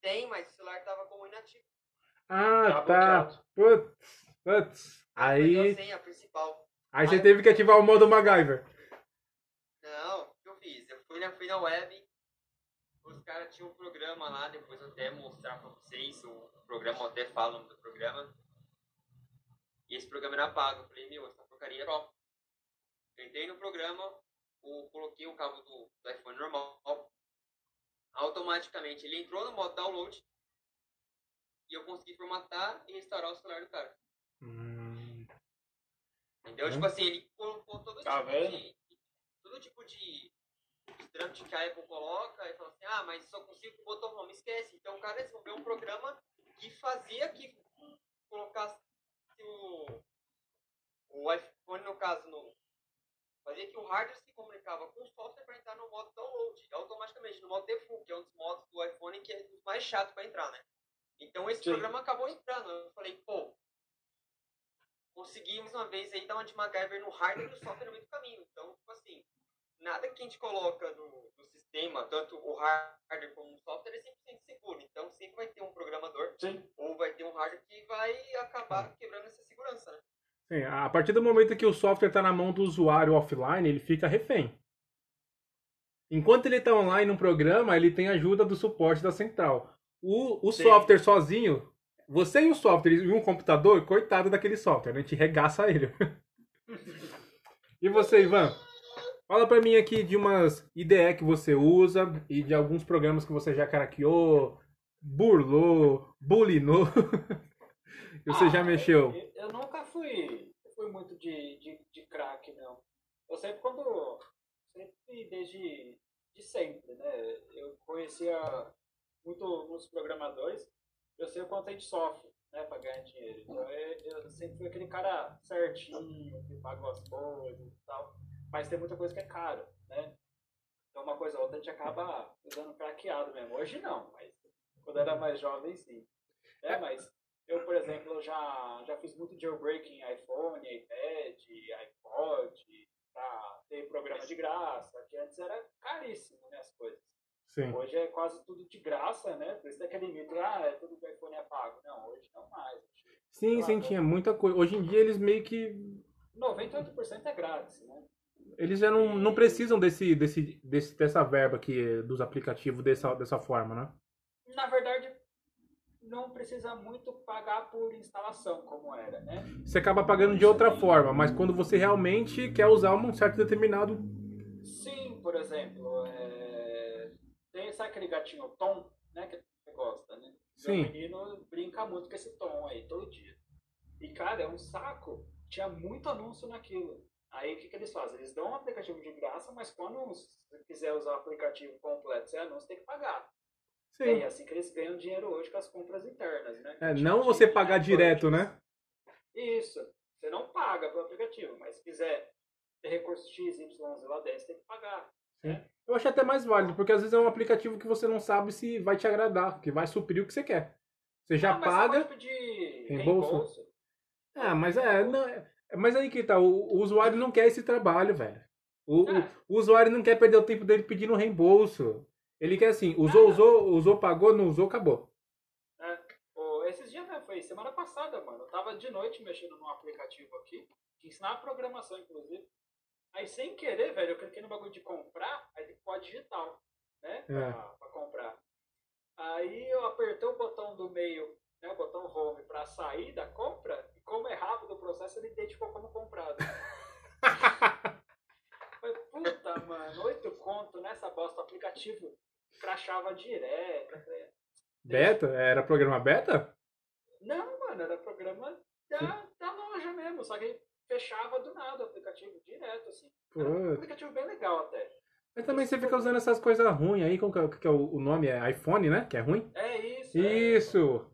[SPEAKER 2] Tem, mas o celular tava como inativo.
[SPEAKER 1] Ah,
[SPEAKER 3] Tá
[SPEAKER 1] tá.
[SPEAKER 3] bloqueado.
[SPEAKER 1] Putz, putz.
[SPEAKER 2] Perdeu
[SPEAKER 1] Aí,
[SPEAKER 2] a senha principal.
[SPEAKER 1] aí você teve que ativar o modo MacGyver.
[SPEAKER 2] Não, o que eu fiz? Eu fui na, fui na web, os caras tinham um programa lá, depois eu até mostrar pra vocês, o programa, eu até falo o nome do programa. E esse programa era pago. Eu falei, meu, essa porcaria é top. Entrei no programa, o, coloquei o cabo do, do iPhone normal, automaticamente ele entrou no modo download e eu consegui formatar e restaurar o celular do cara.
[SPEAKER 1] Hum,
[SPEAKER 2] Entendeu?
[SPEAKER 1] Hum.
[SPEAKER 2] Tipo assim, ele colocou todo
[SPEAKER 3] Tá
[SPEAKER 2] tipo
[SPEAKER 3] vendo?
[SPEAKER 2] de. Todo tipo de, trâmite que a Apple coloca e fala assim, ah, mas só consigo com o botão home, esquece. Então o cara desenvolveu um programa que fazia que colocasse o, o iPhone, no caso, no. Fazia que o hardware se comunicava com o software para entrar no modo download, automaticamente, no modo default, que é um dos modos do iPhone que é mais chato para entrar, né? Então esse
[SPEAKER 3] Sim.
[SPEAKER 2] programa acabou entrando. Eu falei, pô, consegui mais uma vez aí dar uma de MacGyver no hardware e no software no meio do caminho. Então, tipo assim, nada que a gente coloca no, no sistema, tanto o hardware como o software, é 100% seguro. Então, sempre vai ter um programador
[SPEAKER 3] Sim.
[SPEAKER 2] ou vai ter um hardware que vai acabar quebrando essa segurança, né?
[SPEAKER 1] sim, a partir do momento que o software está na mão do usuário offline, ele fica refém. Enquanto ele está online no programa, ele tem ajuda do suporte da central. O, o software sozinho, você e o software e um computador, coitado daquele software, a gente regaça ele. e você, Ivan? Fala pra mim aqui de umas IDE que você usa e de alguns programas que você já craqueou, burlou, bulinou. você
[SPEAKER 3] Ah,
[SPEAKER 1] já mexeu.
[SPEAKER 3] Eu, eu nunca fui, fui muito de, de, de crack, não. Eu sempre quando. Sempre desde de sempre, né? Eu conhecia muito muitos programadores, eu sei o quanto a gente sofre, né, pra ganhar dinheiro. Então eu, eu sempre fui aquele cara certinho, que pagou as coisas e tal. Mas tem muita coisa que é caro, né? Então uma coisa ou outra a gente acaba usando craqueado mesmo. Hoje não, mas quando era mais jovem sim. É, mas eu, por exemplo, já, já fiz muito jailbreak em iPhone, iPad, iPod, pra ter programa de graça, que antes era caríssimo, né, as coisas.
[SPEAKER 1] Sim.
[SPEAKER 3] Hoje é quase tudo de graça, né? Por isso tem aquele mito, ah, é tudo do iPhone é pago. Não, hoje não mais.
[SPEAKER 1] Sim, sim, tinha muita coisa. Hoje em dia eles meio que.
[SPEAKER 3] 98% é grátis, né?
[SPEAKER 1] Eles já não, não precisam desse, desse, desse, dessa verba aqui dos aplicativos dessa, dessa forma, né?
[SPEAKER 3] Na verdade, não precisa muito pagar por instalação, como era, né?
[SPEAKER 1] Você acaba pagando de outra forma, mas quando você realmente quer usar um certo determinado.
[SPEAKER 3] Sim, por exemplo, é... tem sabe aquele gatinho Tom, né? Que você gosta, né?
[SPEAKER 1] Sim.
[SPEAKER 3] Meu menino brinca muito com esse Tom aí, todo dia. E, cara, é um saco. Tinha muito anúncio naquilo. Aí, o que, que eles fazem? Eles dão um aplicativo de graça, mas quando você quiser usar o aplicativo completo sem anúncio, tem que pagar.
[SPEAKER 1] Sim.
[SPEAKER 3] É assim que eles ganham dinheiro hoje com as compras internas, né?
[SPEAKER 1] É, não você pagar direto, né?
[SPEAKER 3] Isso. Você não paga pelo aplicativo, mas se quiser ter recurso X, Y, lá dentro, você tem que pagar.
[SPEAKER 1] Eu acho até mais válido, porque às vezes é um aplicativo que você não sabe se vai te agradar, que vai suprir o que você quer. Você já
[SPEAKER 3] Ah, mas
[SPEAKER 1] paga.
[SPEAKER 3] Você pode pedir
[SPEAKER 1] reembolso?
[SPEAKER 3] reembolso.
[SPEAKER 1] Ah, mas é, não, é- mas aí que tá, o, o usuário não quer esse trabalho, velho. O, o-
[SPEAKER 3] É.
[SPEAKER 1] o usuário não quer perder o tempo dele pedindo reembolso. Ele quer assim, usou,
[SPEAKER 3] Ah.
[SPEAKER 1] usou, usou, pagou, não usou, acabou.
[SPEAKER 3] Pô, esses dias, né, foi semana passada, mano. Eu tava de noite mexendo num aplicativo aqui, que ensinava programação, inclusive. Aí, sem querer, velho, eu cliquei no bagulho de comprar, aí tem que pôr a digital, né, pra,
[SPEAKER 1] É.
[SPEAKER 3] pra comprar. Aí eu apertei o botão do meio, né, o botão home pra sair da compra, e como é rápido o processo, ele identificou como comprado. Foi, puta, mano, oito conto nessa bosta, o aplicativo crachava direto. falei,
[SPEAKER 1] Beta? Era programa beta?
[SPEAKER 3] Não, mano, era programa da, da loja mesmo, só que fechava do nada o aplicativo direto, assim. Era um aplicativo bem legal até.
[SPEAKER 1] Mas também você fica usando essas coisas ruins aí, como que é, é o, o nome? É iPhone, né? Que é ruim?
[SPEAKER 3] É isso. é.
[SPEAKER 1] Isso!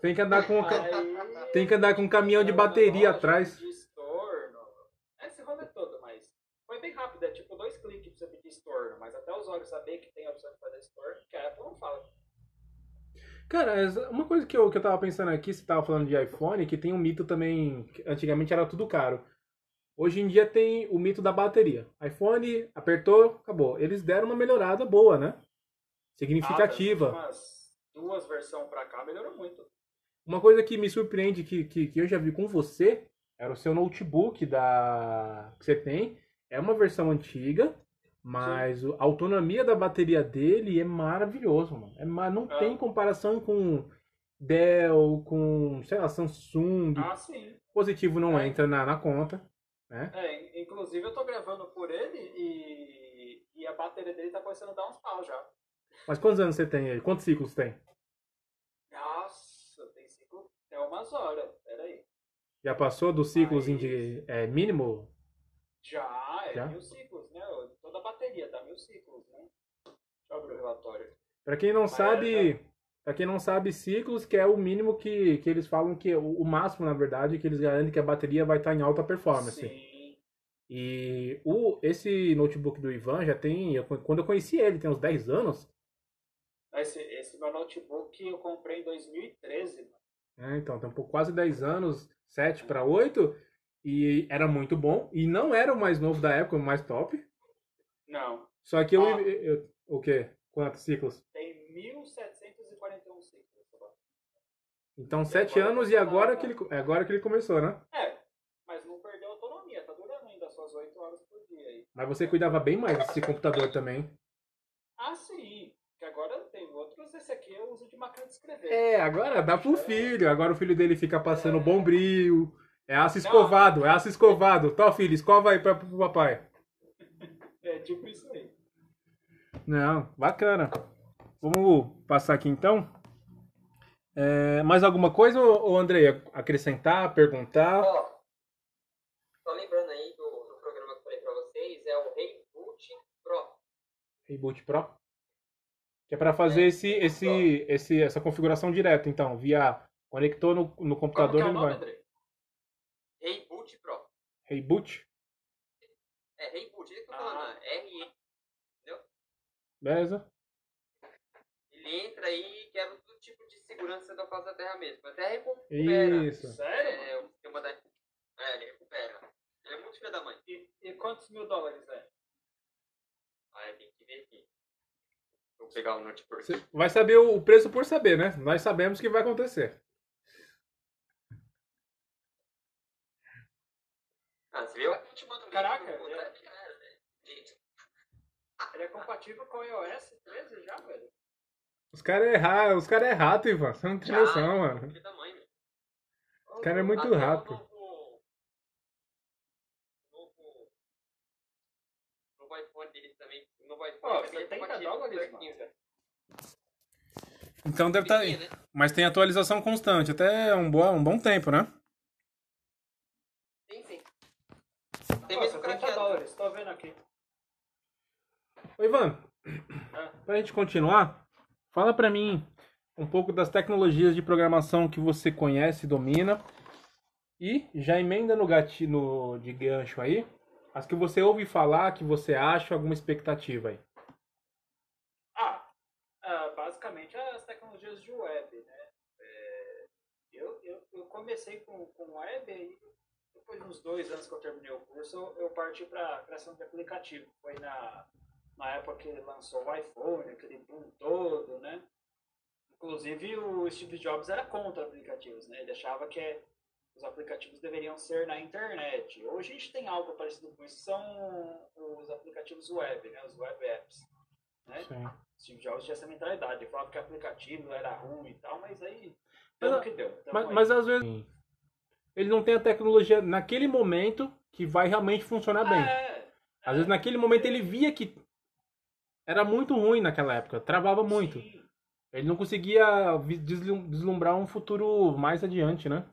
[SPEAKER 1] Tem que andar com, um
[SPEAKER 3] Aí,
[SPEAKER 1] tem que andar com um caminhão de
[SPEAKER 3] na
[SPEAKER 1] bateria
[SPEAKER 3] loja,
[SPEAKER 1] atrás.
[SPEAKER 3] De estorno. Esse rolê todo, mas foi bem rápido, é tipo dois cliques pra você pedir estorno, mas até o usuário saber que tem a opção de fazer estorno, que a Apple não fala.
[SPEAKER 1] Cara, uma coisa que eu, que eu tava pensando aqui, você tava falando de iPhone, que tem um mito também, antigamente era tudo caro. Hoje em dia tem o mito da bateria. iPhone, apertou, acabou. Eles deram uma melhorada boa, né? Significativa.
[SPEAKER 3] Ah, das últimas duas versões pra cá melhorou muito.
[SPEAKER 1] Uma coisa que me surpreende que, que, que eu já vi com você era o seu notebook da que você tem. É uma versão antiga, mas o- a autonomia da bateria dele é maravilhoso, mano. É, ma- não
[SPEAKER 3] Ah.
[SPEAKER 1] tem comparação com Dell, com, sei lá, Samsung.
[SPEAKER 3] Ah, sim.
[SPEAKER 1] Positivo não
[SPEAKER 3] É.
[SPEAKER 1] entra na, na conta.
[SPEAKER 3] É, in- inclusive eu tô gravando por ele e, e a bateria dele tá começando a dar uns pau já.
[SPEAKER 1] Mas quantos anos você tem aí? Quantos ciclos tem?
[SPEAKER 3] Nossa, tem ciclo até umas horas. Pera aí.
[SPEAKER 1] Já passou dos ciclos
[SPEAKER 3] Aí-
[SPEAKER 1] de é, mínimo?
[SPEAKER 3] Já, é
[SPEAKER 1] Já?
[SPEAKER 3] mil ciclos, né? Toda a bateria dá mil ciclos, né? Deixa eu abrir o relatório.
[SPEAKER 1] Pra quem não
[SPEAKER 3] Mas
[SPEAKER 1] sabe, para quem não sabe, ciclos que é o mínimo que, que eles falam que é o, o máximo, na verdade, que eles garantem que a bateria vai estar em alta performance.
[SPEAKER 3] Sim.
[SPEAKER 1] E o esse notebook do Ivan já tem, eu- quando eu conheci ele, tem uns 10 anos.
[SPEAKER 3] Esse, esse meu notebook eu comprei em 2013, mano.
[SPEAKER 1] né? Então, tem pouco, quase 10 anos, 7 para 8, e era muito bom. E não era o mais novo da época, o mais top.
[SPEAKER 3] Não,
[SPEAKER 1] Só que eu,
[SPEAKER 3] Ah.
[SPEAKER 1] eu- eu- o quê? Quantos ciclos?
[SPEAKER 3] tem 1741 ciclos.
[SPEAKER 1] Então,
[SPEAKER 3] E
[SPEAKER 1] 7
[SPEAKER 3] agora
[SPEAKER 1] anos e agora que ele, é agora que ele começou, né?
[SPEAKER 3] É, mas não perdeu autonomia, tá durando ainda as suas 8 horas por dia aí.
[SPEAKER 1] Mas você cuidava bem mais desse computador também.
[SPEAKER 3] Ah, sim. Que agora outros, esse aqui eu uso de máquina de escrever.
[SPEAKER 1] É, agora dá pro
[SPEAKER 3] É.
[SPEAKER 1] filho. Agora o filho dele fica passando
[SPEAKER 3] É.
[SPEAKER 1] bombril. É aço escovado, é aço escovado. Tá, filho, escova aí pra, pro papai.
[SPEAKER 3] É tipo isso aí.
[SPEAKER 1] Não, bacana. Vamos passar aqui então. É, mais alguma coisa, ô, Andrei? Acrescentar, perguntar?
[SPEAKER 2] Ó, só lembrando aí do, do programa que eu falei pra vocês, é o Reboot Pro.
[SPEAKER 1] Reboot Pro? Que é para fazer esse, esse, esse, essa configuração direta, então, via conectou no, no
[SPEAKER 3] Como
[SPEAKER 1] computador
[SPEAKER 3] que é o nome,
[SPEAKER 1] vai.
[SPEAKER 3] André?
[SPEAKER 2] Reboot Pro.
[SPEAKER 1] Reboot?
[SPEAKER 2] É Reboot, ele que eu tô
[SPEAKER 3] Ah.
[SPEAKER 2] falando, R
[SPEAKER 1] Beleza?
[SPEAKER 2] Ele entra aí e quebra todo tipo de segurança da face da Terra mesmo. Até recupera.
[SPEAKER 1] Isso.
[SPEAKER 3] Sério?
[SPEAKER 2] É, o sistema da... É, ele recupera. Ele é muito filho da mãe.
[SPEAKER 3] E, e quantos mil dólares é?
[SPEAKER 2] Aí tem que ver aqui. Vou pegar o notebook.
[SPEAKER 1] Você vai saber o preço por saber, né? Nós sabemos o que vai acontecer.
[SPEAKER 2] Ah, você viu? Eu te mando um vídeo
[SPEAKER 3] Caraca,
[SPEAKER 2] no
[SPEAKER 3] é.
[SPEAKER 2] Gente,
[SPEAKER 3] Ele é compatível com o iOS 13 já, velho?
[SPEAKER 1] Os caras é, ra- os cara é rato, Ivan. Você não tem
[SPEAKER 2] já,
[SPEAKER 1] noção, mano. Os caras é muito rato.
[SPEAKER 2] Novo, novo, novo iPhone deles iPhone
[SPEAKER 3] Ó,
[SPEAKER 2] também é
[SPEAKER 3] 70
[SPEAKER 2] compatível com o
[SPEAKER 3] dólares.
[SPEAKER 1] Então deve estar aí.
[SPEAKER 2] Pequeno, né?
[SPEAKER 1] Mas tem atualização constante, até um bom, um bom tempo, né?
[SPEAKER 2] Sim, sim. Tem mesmo
[SPEAKER 3] 70
[SPEAKER 2] craqueado.
[SPEAKER 3] dólares, tô vendo aqui.
[SPEAKER 1] Ô, Ivan,
[SPEAKER 3] Ah.
[SPEAKER 1] pra gente continuar, fala pra mim um pouco das tecnologias de programação que você conhece e domina. E já emenda no gatilho de gancho aí, as que você ouve falar, que você acha, alguma expectativa aí.
[SPEAKER 3] Ah, ah, basicamente as tecnologias de web, né? É, eu, eu, eu comecei com, com web e depois de uns dois anos que eu terminei o curso, eu, parti para criação de aplicativo. Foi na, na época que ele lançou o iPhone, aquele boom todo, né? Inclusive o Steve Jobs era contra aplicativos, né? Ele achava que os aplicativos deveriam ser na internet. Hoje a gente tem algo parecido com isso, são os aplicativos web, né? Os web apps. Né?
[SPEAKER 1] Sim.
[SPEAKER 3] Steve Jobs tinha essa mentalidade, ele falava que aplicativo era ruim e tal, mas aí
[SPEAKER 1] Mas,
[SPEAKER 3] deu o que deu.
[SPEAKER 1] Mas,
[SPEAKER 3] aí.
[SPEAKER 1] mas às vezes ele não tem a tecnologia naquele momento que vai realmente funcionar bem.
[SPEAKER 3] É,
[SPEAKER 1] Às vezes naquele momento ele via que era muito ruim naquela época, travava muito.
[SPEAKER 3] Sim,
[SPEAKER 1] Ele não conseguia deslumbrar um futuro mais adiante, né?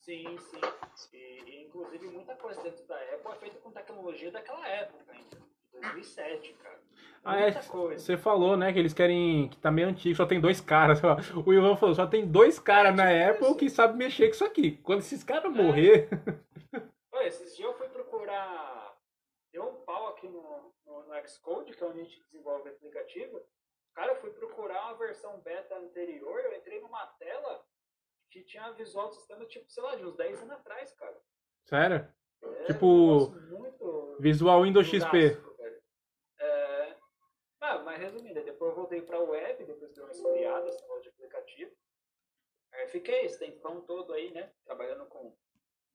[SPEAKER 3] Sim. sim. E, inclusive muita coisa dentro da Apple é feita com tecnologia daquela época ainda, de 2007, cara.
[SPEAKER 1] Ah, é,
[SPEAKER 3] Muita coisa.
[SPEAKER 1] Você falou, né, que eles querem que tá meio antigo, só tem dois caras. O Ivan falou, só tem dois caras
[SPEAKER 3] É,
[SPEAKER 1] na
[SPEAKER 3] tipo
[SPEAKER 1] Apple
[SPEAKER 3] isso.
[SPEAKER 1] que sabem mexer com isso aqui. Quando esses caras morrer,
[SPEAKER 3] Olha, esses dias eu fui procurar. Deu um pau aqui no, no, no Xcode, que é onde a gente desenvolve aplicativo. Cara, eu fui procurar uma versão beta anterior, eu entrei numa tela que tinha visual do sistema, tipo, sei lá, de uns 10 anos atrás, cara.
[SPEAKER 1] sério,
[SPEAKER 3] É
[SPEAKER 1] Tipo,
[SPEAKER 3] muito
[SPEAKER 1] Visual Windows XP.
[SPEAKER 3] É... Ah, mas resumindo, depois eu voltei pra web, depois deu uma esfriada, esse negócio de aplicativo. Aí fiquei esse tempão todo aí, né? Trabalhando com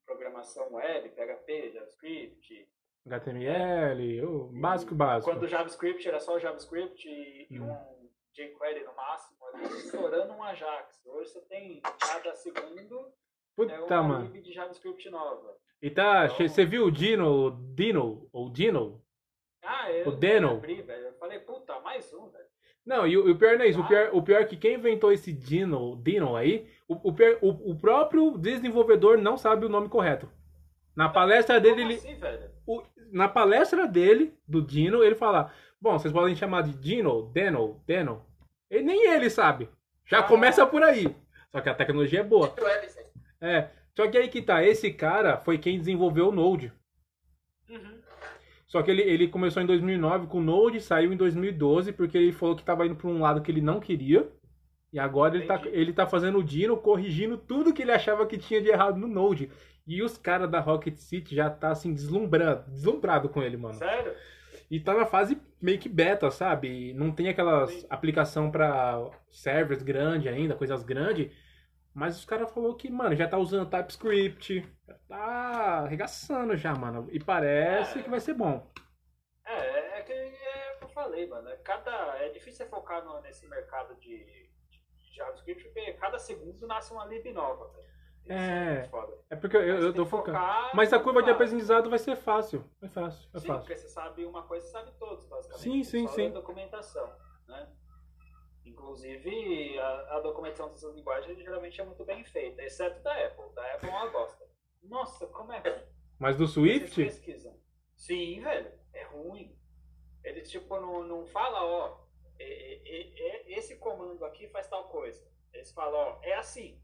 [SPEAKER 3] programação web, PHP, JavaScript.
[SPEAKER 1] HTML, o básico básico.
[SPEAKER 3] Quando o JavaScript era só javaScript e, e
[SPEAKER 1] Hum.
[SPEAKER 3] um jQuery no máximo, ali, estourando um Ajax. Hoje você tem cada segundo é
[SPEAKER 1] Puta,
[SPEAKER 3] uma
[SPEAKER 1] mano.
[SPEAKER 3] lib de JavaScript nova.
[SPEAKER 1] E tá,
[SPEAKER 3] Então-
[SPEAKER 1] você viu o Dino, Dino, ou Dino?
[SPEAKER 3] Ah, eu
[SPEAKER 1] O Deno.
[SPEAKER 3] abri, velho. Eu falei, puta, mais um, velho.
[SPEAKER 1] Não, e o, e o pior não é isso. O
[SPEAKER 3] Ah.
[SPEAKER 1] pior, o pior é que quem inventou esse Dino, Dino aí, o, o, pior- o- o próprio desenvolvedor não sabe o nome correto. Na palestra dele,
[SPEAKER 3] Como
[SPEAKER 1] ele,
[SPEAKER 3] assim, velho?
[SPEAKER 1] o- na palestra dele, do Dino, ele fala: Bom, vocês podem chamar de Dino, Deno, Deno. E nem ele sabe. Já começa por aí. Só que a tecnologia é boa. É. Só que aí que tá, esse cara foi quem desenvolveu o Node.
[SPEAKER 3] Uhum.
[SPEAKER 1] Só que ele, ele começou em 2009 com o Node, saiu em 2012 porque ele falou que estava indo para um lado que ele não queria. E agora ele tá, ele tá fazendo o Dino, corrigindo tudo que ele achava que tinha de errado no Node. E os caras da Rocket City já tá assim deslumbrando, deslumbrado com ele, mano.
[SPEAKER 3] Sério?
[SPEAKER 1] E tá na fase meio que beta, sabe? Não tem aquelas
[SPEAKER 3] Sim.
[SPEAKER 1] aplicação para servers grande ainda, coisas grandes. Mas os caras falou que, mano, já tá usando TypeScript, já tá arregaçando já, mano. E parece
[SPEAKER 3] É.
[SPEAKER 1] que vai ser bom.
[SPEAKER 3] É, é que é eu falei, mano. É Cada, é difícil você focar no- nesse mercado de, de JavaScript, porque cada segundo nasce uma lib nova, velho.
[SPEAKER 1] É.
[SPEAKER 3] foda.
[SPEAKER 1] É porque eu, eu,
[SPEAKER 3] você
[SPEAKER 1] eu tô focando. Mas a curva de aprendizado vai ser fácil. É fácil, é
[SPEAKER 3] Sim,
[SPEAKER 1] fácil.
[SPEAKER 3] porque você sabe uma coisa, sabe todos, basicamente.
[SPEAKER 1] Sim, sim,
[SPEAKER 3] Só
[SPEAKER 1] sim.
[SPEAKER 3] documentação, né? Inclusive, a, a documentação dessas linguagens geralmente é muito bem feita, exceto da Apple. Da Apple é uma bosta. Nossa, como é que
[SPEAKER 1] Mas do
[SPEAKER 3] vocês
[SPEAKER 1] Swift?
[SPEAKER 3] pesquisam? Sim, velho, é ruim. Eles, tipo, não, não falam, ó, é- é- é- esse comando aqui faz tal coisa. Eles falam, ó, é assim.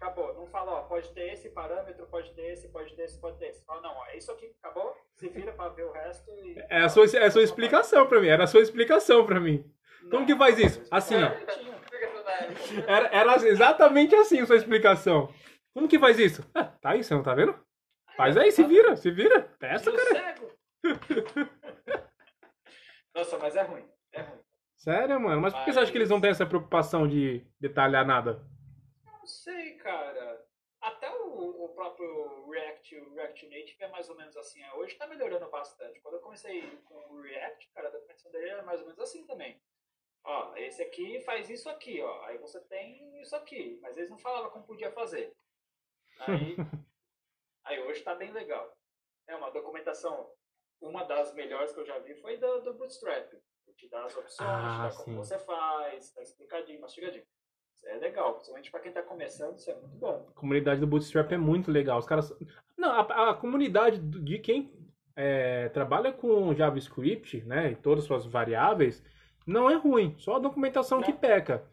[SPEAKER 3] Acabou. Não fala, ó, pode ter esse parâmetro, pode ter esse, pode ter esse, pode ter esse. Fala, não, ó, é isso aqui, acabou. Se vira pra ver o resto e.
[SPEAKER 1] É a sua, é a sua explicação pra mim. Era a sua explicação pra mim. Como que faz isso? Assim, ó. Era, era exatamente assim a sua explicação. Como que faz isso? Ah, tá aí, você não tá vendo? Faz aí, se vira, se vira.
[SPEAKER 3] O
[SPEAKER 1] cara.
[SPEAKER 3] Nossa, mas é ruim. É ruim.
[SPEAKER 1] Sério, mano. Mas por que você acha que eles não têm essa preocupação de detalhar nada?
[SPEAKER 3] Sei, cara. Até o, o próprio React, o React Native é mais ou menos assim. é, Hoje tá melhorando bastante. Quando eu comecei com o React, cara, a documentação dele era mais ou menos assim também. Ó, esse aqui faz isso aqui, ó. Aí você tem isso aqui. Mas eles não falavam como podia fazer. Aí, aí hoje tá bem legal. É uma documentação. Uma das melhores que eu já vi foi do, do Bootstrap. Que te dá as opções,
[SPEAKER 1] Ah,
[SPEAKER 3] te dá como
[SPEAKER 1] sim.
[SPEAKER 3] você faz, tá explicadinho, mastigadinho. É legal, principalmente pra quem tá começando, isso é muito bom.
[SPEAKER 1] A comunidade do Bootstrap é muito legal. Os caras. Não, a, a comunidade de quem é, trabalha com JavaScript, né? E todas as suas variáveis, não é ruim. Só a documentação que peca.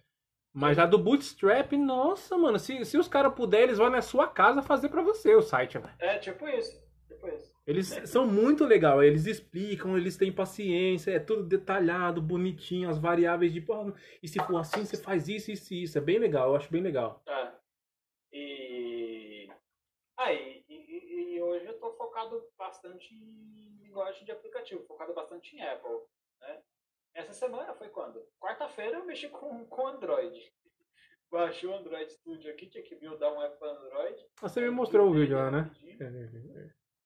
[SPEAKER 1] Mas a do Bootstrap, nossa, mano, se, se os caras puderem, eles vão na sua casa fazer pra você o site, velho.
[SPEAKER 3] É tipo isso. Tipo isso.
[SPEAKER 1] Eles são muito legal, eles explicam, eles têm paciência, é tudo detalhado, bonitinho, as variáveis de, pô, e se for assim, você faz isso, isso e isso. É bem legal, eu acho bem legal.
[SPEAKER 3] É. E. Ah, e, e- e hoje eu tô focado bastante em linguagem de aplicativo, focado bastante em Apple. Né? Essa semana foi quando? Quarta-feira eu mexi com, com Android. Baixei o Android Studio aqui, tinha que buildar um app para Android.
[SPEAKER 1] Ah, Você me mostrou o vídeo lá, né?
[SPEAKER 3] rapidinho.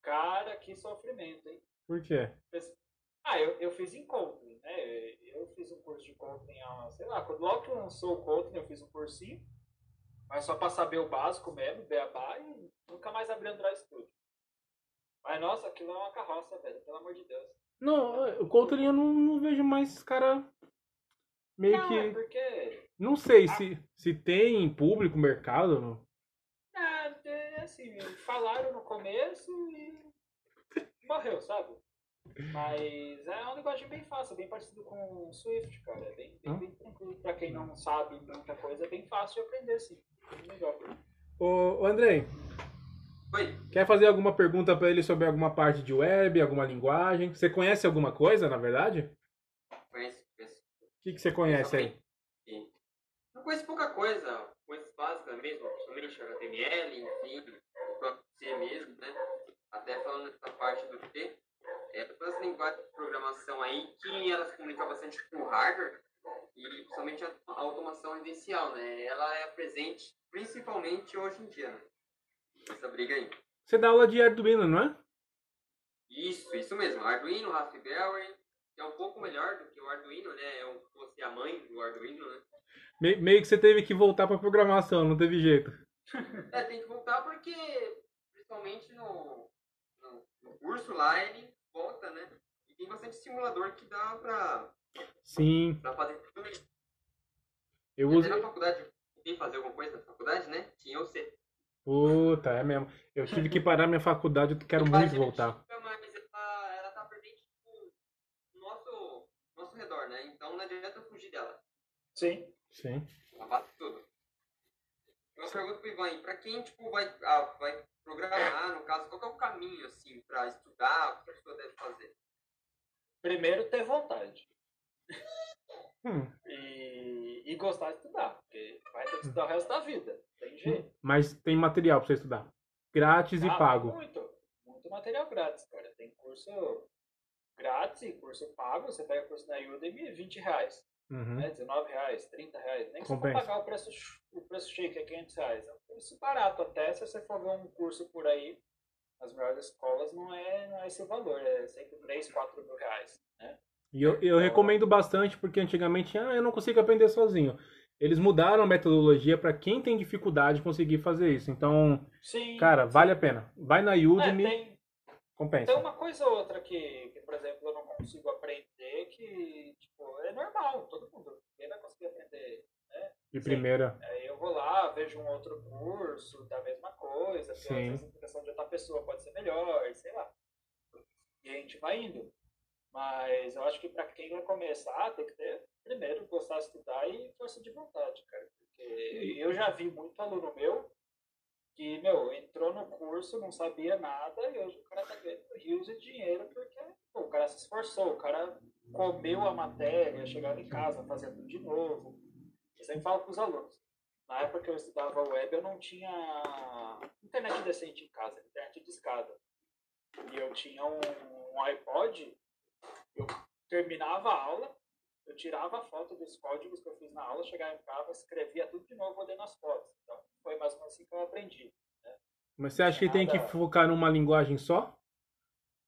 [SPEAKER 3] Cara, que sofrimento, hein?
[SPEAKER 1] Por quê?
[SPEAKER 3] Ah, eu, eu fiz em Kotlin, né? Eu fiz um curso de há, sei lá, quando logo que lançou o Kotlin, eu fiz um cursinho. Mas só pra saber o básico mesmo, beabá, e nunca mais abri Android Studio. Mas nossa, aquilo é uma carroça, velho, pelo amor de Deus.
[SPEAKER 1] Não, o Kotlin eu não, não vejo mais cara meio
[SPEAKER 3] não,
[SPEAKER 1] que.
[SPEAKER 3] é porque.
[SPEAKER 1] Não sei se, se tem público, mercado. Não.
[SPEAKER 3] Ah, é assim, falaram no começo morreu, sabe? Mas é um linguagem bem fácil, bem parecido com o Swift, cara. É bem, bem, bem tranquilo. Pra quem não sabe muita coisa, é bem fácil de aprender, sim. Legal.
[SPEAKER 1] Ô, ô Andrei,
[SPEAKER 2] Oi.
[SPEAKER 1] quer fazer alguma pergunta pra ele sobre alguma parte de web, alguma linguagem? Você conhece alguma coisa, na verdade?
[SPEAKER 2] Conheço, conheço.
[SPEAKER 1] O que, que você conhece aí?
[SPEAKER 2] Sim. Eu conheço pouca coisa, coisas básicas mesmo, principalmente HTML, enfim, o próprio C mesmo, né? Até falando dessa parte do C, é, todas as linguagens de programação aí que elas comunicam bastante com o hardware e principalmente a automação residencial, né? Ela é presente principalmente hoje em dia, né? Essa briga aí.
[SPEAKER 1] Você dá aula de Arduino, não é?
[SPEAKER 2] Isso, isso mesmo. Arduino, Raspberry, que é um pouco melhor do que o Arduino, né? É um, fosse a mãe do Arduino, né?
[SPEAKER 1] Me- meio que você teve que voltar pra programação, não teve jeito.
[SPEAKER 2] É, tem que voltar porque, principalmente no curso lá, ele volta, né? E tem bastante simulador que dá pra,
[SPEAKER 1] Sim,
[SPEAKER 2] pra fazer tudo isso.
[SPEAKER 1] eu
[SPEAKER 2] Até
[SPEAKER 1] uso.
[SPEAKER 2] na faculdade, tem que fazer alguma coisa na faculdade, né? Tinha o C.
[SPEAKER 1] Puta, é mesmo. Eu tive que parar minha faculdade, eu quero muito voltar.
[SPEAKER 2] antiga, Mas ela, ela tá presente tipo, no nosso, nosso redor, né? Então não adianta fugir dela.
[SPEAKER 3] Sim.
[SPEAKER 1] Sim.
[SPEAKER 2] Ela bate tudo. Eu pergunto pro Ivan aí, pra quem tipo, vai, ah, vai programar, no caso, qual que é o caminho, assim, pra estudar, o que a pessoa deve fazer?
[SPEAKER 3] Primeiro, ter vontade.
[SPEAKER 1] Hum,
[SPEAKER 3] E, e gostar de estudar. Porque vai ter que estudar o resto da vida. Tem jeito.
[SPEAKER 1] mas tem material pra você estudar. Grátis e
[SPEAKER 3] Ah,
[SPEAKER 1] pago.
[SPEAKER 3] Muito. Muito material grátis, cara. Tem curso grátis e curso pago. Você pega curso na Udemy, 20 reais.
[SPEAKER 1] Uhum.
[SPEAKER 3] Né? 19 reais, 30 reais. Nem que você for pagar o preço, o preço cheio, que é 500 reais. É um preço barato até. Se você for ver um curso por aí, nas melhores escolas, não é, não é esse valor. É sempre 3, 4 mil reais. Né?
[SPEAKER 1] E eu, eu recomendo bastante, porque antigamente, ah, eu não consigo aprender sozinho. eles mudaram a metodologia para quem tem dificuldade de conseguir fazer isso. Então,
[SPEAKER 3] Sim.
[SPEAKER 1] cara, vale a pena. Vai na
[SPEAKER 3] É,
[SPEAKER 1] Udemy,
[SPEAKER 3] tem,
[SPEAKER 1] compensa.
[SPEAKER 3] tem uma coisa ou outra que, que, por exemplo, eu não consigo aprender que, tipo, é normal, todo mundo. Ninguém vai conseguir aprender.
[SPEAKER 1] De primeira.
[SPEAKER 3] Aí eu vou lá, vejo um outro curso da mesma coisa, porque
[SPEAKER 1] Sim.
[SPEAKER 3] às vezes a impressão de outra pessoa pode ser melhor, sei lá. E a gente vai indo. Mas eu acho que para quem vai começar, tem que ter, primeiro, gostar de estudar e força de vontade, cara. Porque eu já vi muito aluno meu que, meu, entrou no curso, não sabia nada, e hoje o cara tá ganhando rios de dinheiro porque pô, o cara se esforçou, o cara comeu a matéria, chegava em casa, fazia tudo de novo. Eu sempre falo para os alunos. Na época que eu estudava web, eu não tinha internet decente em casa, internet de escada. E eu tinha um, um iPod, eu terminava a aula, eu tirava a foto dos códigos que eu fiz na aula, chegava em casa, escrevia tudo de novo, olhando as fotos. Então, foi mais ou menos assim que eu aprendi.
[SPEAKER 1] Mas você acha que tem que focar numa linguagem só?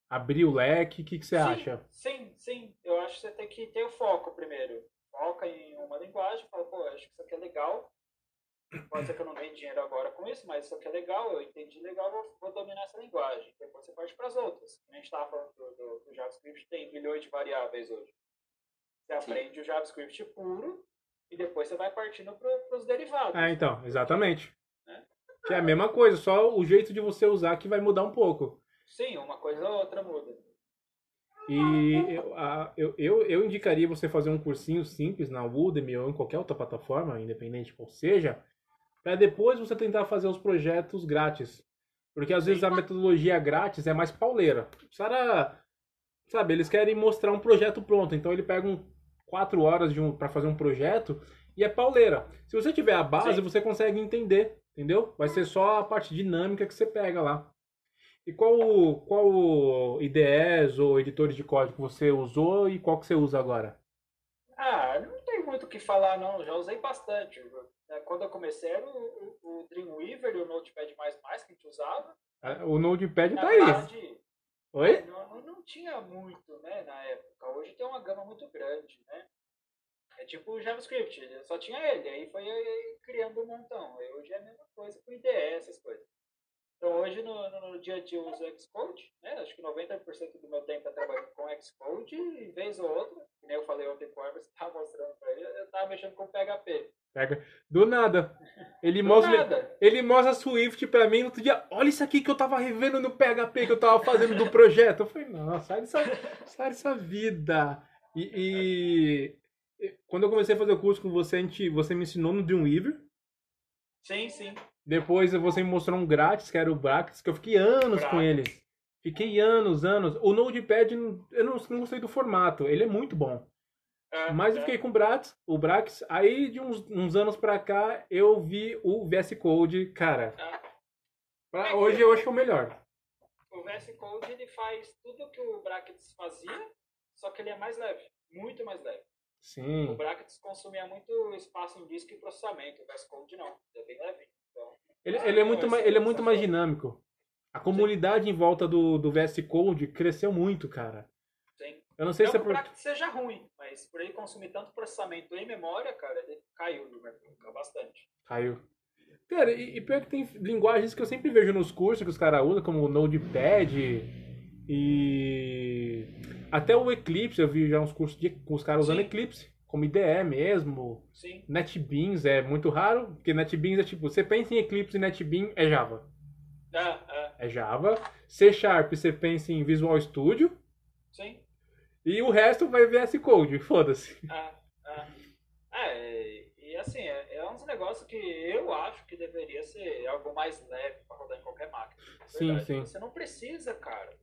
[SPEAKER 1] Abrir o leque? O que, que você
[SPEAKER 3] sim,
[SPEAKER 1] acha?
[SPEAKER 3] Sim, sim. Eu acho que você tem que ter o foco primeiro. Foca em uma linguagem, fala, pô, acho que isso aqui é legal. Pode ser que eu não ganhe dinheiro agora com isso, mas isso aqui é legal, eu entendi legal, vou, vou dominar essa linguagem. Depois você parte para as outras. A gente estava falando do, do, do JavaScript, tem milhões de variáveis hoje. Você aprende o JavaScript puro e depois você vai partindo para os derivados.
[SPEAKER 1] É, então, exatamente.
[SPEAKER 3] Né?
[SPEAKER 1] Que é a mesma coisa, só o jeito de você usar que vai mudar um pouco.
[SPEAKER 3] Sim, uma coisa ou outra muda.
[SPEAKER 1] E eu, a- eu, eu, eu indicaria você fazer um cursinho simples na Udemy ou em qualquer outra plataforma, independente qual seja, para depois você tentar fazer os projetos grátis. Porque às vezes a metodologia grátis é mais pauleira. Os cara, sabe, eles querem mostrar um projeto pronto, então ele pega um, quatro horas de um, para fazer um projeto e é pauleira. Se você tiver a base,
[SPEAKER 3] Sim.
[SPEAKER 1] você consegue entender, entendeu? Vai ser só a parte dinâmica que você pega lá. E qual, qual IDEs ou editores de código você usou e qual que você usa agora?
[SPEAKER 3] Ah, não tem muito o que falar, não. Já usei bastante. É, Quando eu comecei era o, o, Dreamweaver e o Notepad++ que a gente usava.
[SPEAKER 1] Ah, O Notepad tá aí.
[SPEAKER 3] verdade,
[SPEAKER 1] Oi?
[SPEAKER 3] Não, não, tinha muito, né, na época. Hoje tem uma gama muito grande, né? É tipo o JavaScript, só tinha ele, aí foi aí criando um montão. Hoje é a mesma coisa com IDE, essas coisas. Então hoje no, no, no dia a dia eu uso Xcode, né? Acho que 90% do meu tempo é trabalhando com Xcode e vez ou outra, que nem eu falei ontem com o Everson, estava mostrando pra ele, eu tava mexendo com PHP.
[SPEAKER 1] Pega. Do nada. Ele
[SPEAKER 3] Do
[SPEAKER 1] mostra,
[SPEAKER 3] nada.
[SPEAKER 1] ele mostra Swift pra mim no outro dia. Olha isso aqui que eu tava revendo no PHP que eu tava fazendo do projeto. Eu falei, não, sai dessa, sai dessa vida. E, e- quando eu comecei a fazer o curso com você, a gente, você me ensinou no Dreamweaver.
[SPEAKER 3] Sim, sim.
[SPEAKER 1] Depois você me mostrou um grátis, que era o Brackets, que eu fiquei anos com
[SPEAKER 3] Brackets.
[SPEAKER 1] ele. Fiquei anos, anos. O Notepad, eu não, não gostei do formato. Ele é muito bom.
[SPEAKER 3] É,
[SPEAKER 1] Mas eu
[SPEAKER 3] é.
[SPEAKER 1] fiquei com o Brax, o Brax. Aí, de uns, uns anos pra cá, eu vi o VS Code. Cara,
[SPEAKER 3] É.
[SPEAKER 1] pra- hoje eu acho que é o melhor.
[SPEAKER 3] O VS Code ele faz tudo que o Brackets fazia, só que ele é mais leve, muito mais leve. O
[SPEAKER 1] Sim.
[SPEAKER 3] Brackets consumia muito espaço em disco e processamento, o VS Code não, é bem leve. Então,
[SPEAKER 1] Ele,
[SPEAKER 3] Ah,
[SPEAKER 1] ele é muito, mais, ele é muito mais dinâmico. A comunidade em volta do, do VS Code cresceu muito, cara. Eu não sei
[SPEAKER 3] não
[SPEAKER 1] se
[SPEAKER 3] que
[SPEAKER 1] é por...
[SPEAKER 3] Brackets seja ruim, mas por ele consumir tanto processamento em memória, cara, ele caiu no mercado bastante.
[SPEAKER 1] Caiu. Cara, e, e pior que tem linguagens que eu sempre vejo nos cursos que os caras usam, como o Notepad e. Até o Eclipse, eu vi já uns cursos de, com os caras usando
[SPEAKER 3] Sim.
[SPEAKER 1] Eclipse, como IDE mesmo.
[SPEAKER 3] Sim,
[SPEAKER 1] NetBeans é muito raro, porque NetBeans é tipo, você pensa em Eclipse e NetBeans é Java.
[SPEAKER 3] é, é,
[SPEAKER 1] É Java. C Sharp você pensa em Visual Studio.
[SPEAKER 3] sim,
[SPEAKER 1] E o resto vai VS Code, foda-se.
[SPEAKER 3] é, é. É, e assim, é, é uns negócios que eu acho que deveria ser algo mais leve pra rodar em qualquer máquina.
[SPEAKER 1] Sim, sim.
[SPEAKER 3] Você não precisa, cara.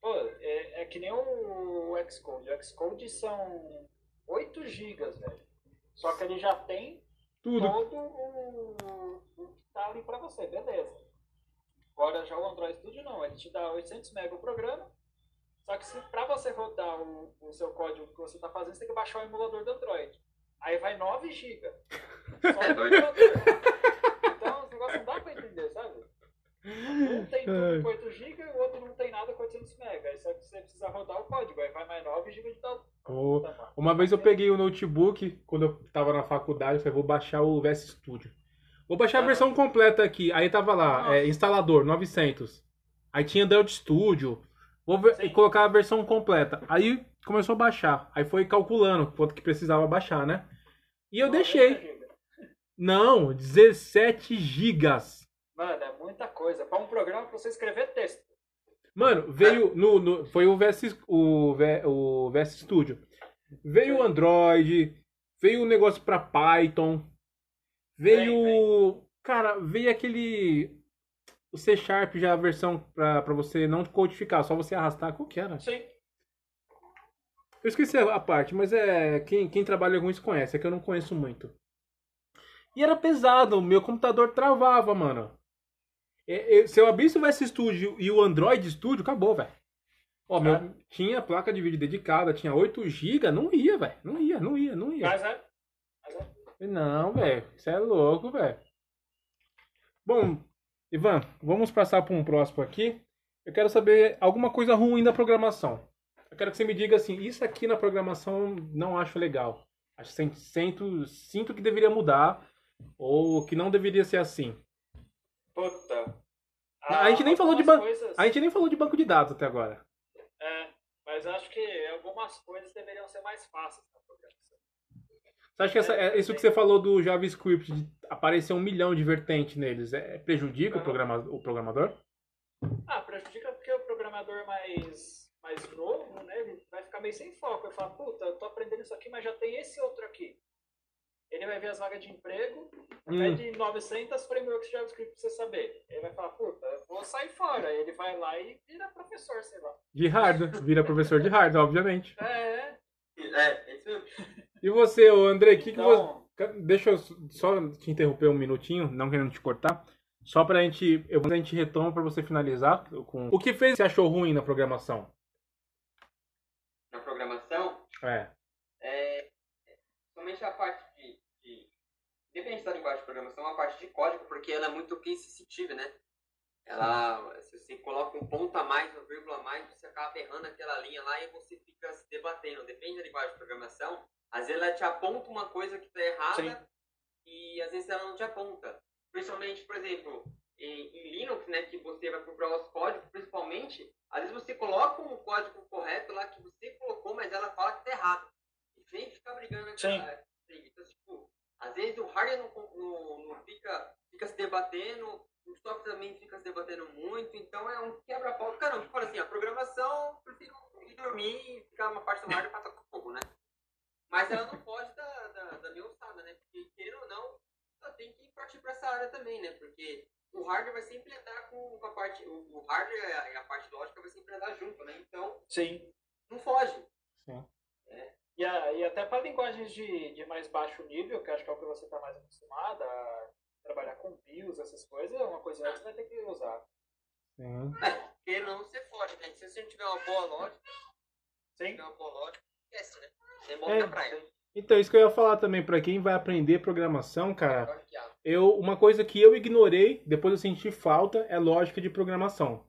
[SPEAKER 3] Pô, é, é que nem o Xcode. O Xcode são 8 GB, velho. Só que ele já tem
[SPEAKER 1] Tudo.
[SPEAKER 3] todo o, o que tá ali pra você, beleza. Agora já o Android Studio não, ele te dá 800 MB o programa. Só que pra você rodar o, o seu código que você tá fazendo, você tem que baixar o emulador do Android. Aí vai 9 GB. Só emulador. Então, esse negócio não dá pra entender, sabe? Um tem tudo com 8 GB, o outro não tem nada com 800 MB. Aí só que você precisa rodar o código, aí vai mais 9 GB de dado.
[SPEAKER 1] O, o Uma vez eu peguei o notebook, quando eu tava na faculdade, eu falei, vou baixar o VS Studio. Vou baixar a
[SPEAKER 3] Ah.
[SPEAKER 1] versão completa aqui. Aí tava lá, é, instalador, 900. Aí tinha Delta Studio. Vou ver- colocar a versão completa. Aí começou a baixar. Aí foi calculando quanto que precisava baixar, né? E eu
[SPEAKER 3] 90
[SPEAKER 1] deixei. Não, 17 gigas.
[SPEAKER 3] Mano, é muita coisa. Pra um programa pra você escrever texto.
[SPEAKER 1] Mano, veio no, no- foi o VS, o, o VS Studio. Veio o Android, veio o negócio pra Python, veio, cara, veio aquele o C Sharp já a versão pra, pra você não codificar, só você arrastar, qual que era?
[SPEAKER 3] Sim.
[SPEAKER 1] Eu esqueci a parte, mas é quem, quem trabalha com isso conhece, é que eu não conheço muito. E era pesado, o meu computador travava, mano. É, é, se eu abrisse o VS Studio e o Android Studio, acabou, velho. Ó, meu,
[SPEAKER 3] Ah.
[SPEAKER 1] tinha placa de vídeo dedicada, tinha 8 GB, não ia, velho. Não ia, não ia, não ia.
[SPEAKER 3] Mas é. Mas é.
[SPEAKER 1] Não, velho. Você é louco, velho. Bom, Ivan, vamos passar para um próximo aqui. Eu quero saber alguma coisa ruim da programação. Eu quero que você me diga assim, isso aqui na programação não acho legal. Acho sinto, sinto que deveria mudar ou que não deveria ser assim.
[SPEAKER 3] Puta.
[SPEAKER 1] A gente nem falou de ban-
[SPEAKER 3] coisas-
[SPEAKER 1] A gente nem falou de banco de dados até agora.
[SPEAKER 3] É, mas acho que algumas coisas deveriam ser mais fáceis na programação.
[SPEAKER 1] Você acha que essa- é, isso que você falou do JavaScript, de aparecer um milhão de vertentes neles, é, prejudica o, programa, o programador?
[SPEAKER 3] Ah, prejudica porque o programador mais, mais novo, né, vai ficar meio sem foco. Ele fala, puta, eu tô aprendendo isso aqui, mas já tem esse outro aqui. Ele vai ver as vagas de emprego,
[SPEAKER 1] Hum.
[SPEAKER 3] pede 900 frameworks de JavaScript pra você saber. Ele vai falar, puta, eu vou sair fora. Ele vai lá e vira professor, sei lá.
[SPEAKER 1] De hardware, vira professor de hardware, obviamente.
[SPEAKER 3] É,
[SPEAKER 2] É, é isso mesmo.
[SPEAKER 1] E você, ô André, que que você...
[SPEAKER 3] então,
[SPEAKER 1] Deixa eu só te interromper um minutinho, não querendo te cortar. Só pra gente. Eu, a gente retoma pra você finalizar com. O que fez você achou ruim na programação?
[SPEAKER 2] Na programação,
[SPEAKER 1] É.
[SPEAKER 2] é, somente a parte de, de. Independente da linguagem de programação, a parte de código, porque ela é muito case sensitive, né? Ela, se você coloca um ponto a mais, uma vírgula a mais, você acaba errando aquela linha lá e você fica se debatendo. Depende da linguagem de programação, às vezes ela te aponta uma coisa que está errada
[SPEAKER 3] Sim.
[SPEAKER 2] e às vezes ela não te aponta. Principalmente, por exemplo, em, em Linux, né, que você vai procurar os códigos, principalmente, às vezes você coloca um código correto lá que você colocou, mas ela fala que está errado. E vem ficar brigando naquela- Então, tipo, às vezes o hardware não, não, não fica, fica se debatendo, o software também fica se debatendo muito, então é um quebra-pau. Caramba, tipo assim, a programação, eu prefiro ir dormir e ficar numa parte do hardware pra tocar fogo, né? Mas ela não foge da, da, da minha ossada, né? Porque, querendo ou não, ela tem que partir pra essa área também, né? Porque o hardware vai sempre andar com, com a parte. O, o hardware e a, a parte lógica vai sempre andar junto, né? Então,
[SPEAKER 3] sim.
[SPEAKER 2] não foge.
[SPEAKER 3] E, a- e até para linguagens de, de mais baixo nível, que acho que é o que você está mais acostumado a trabalhar com BIOS, essas coisas, é uma coisa que você vai ter que usar.
[SPEAKER 1] Sim.
[SPEAKER 2] Ou não, você foge, né? Se você não tiver uma boa lógica,
[SPEAKER 3] Sim.
[SPEAKER 2] tiver uma boa lógica, esquece, né? Na praia.
[SPEAKER 3] sim.
[SPEAKER 1] Então, isso que eu ia falar também, pra quem vai aprender programação, cara, eu, uma coisa que eu ignorei, depois eu senti falta, é lógica de programação.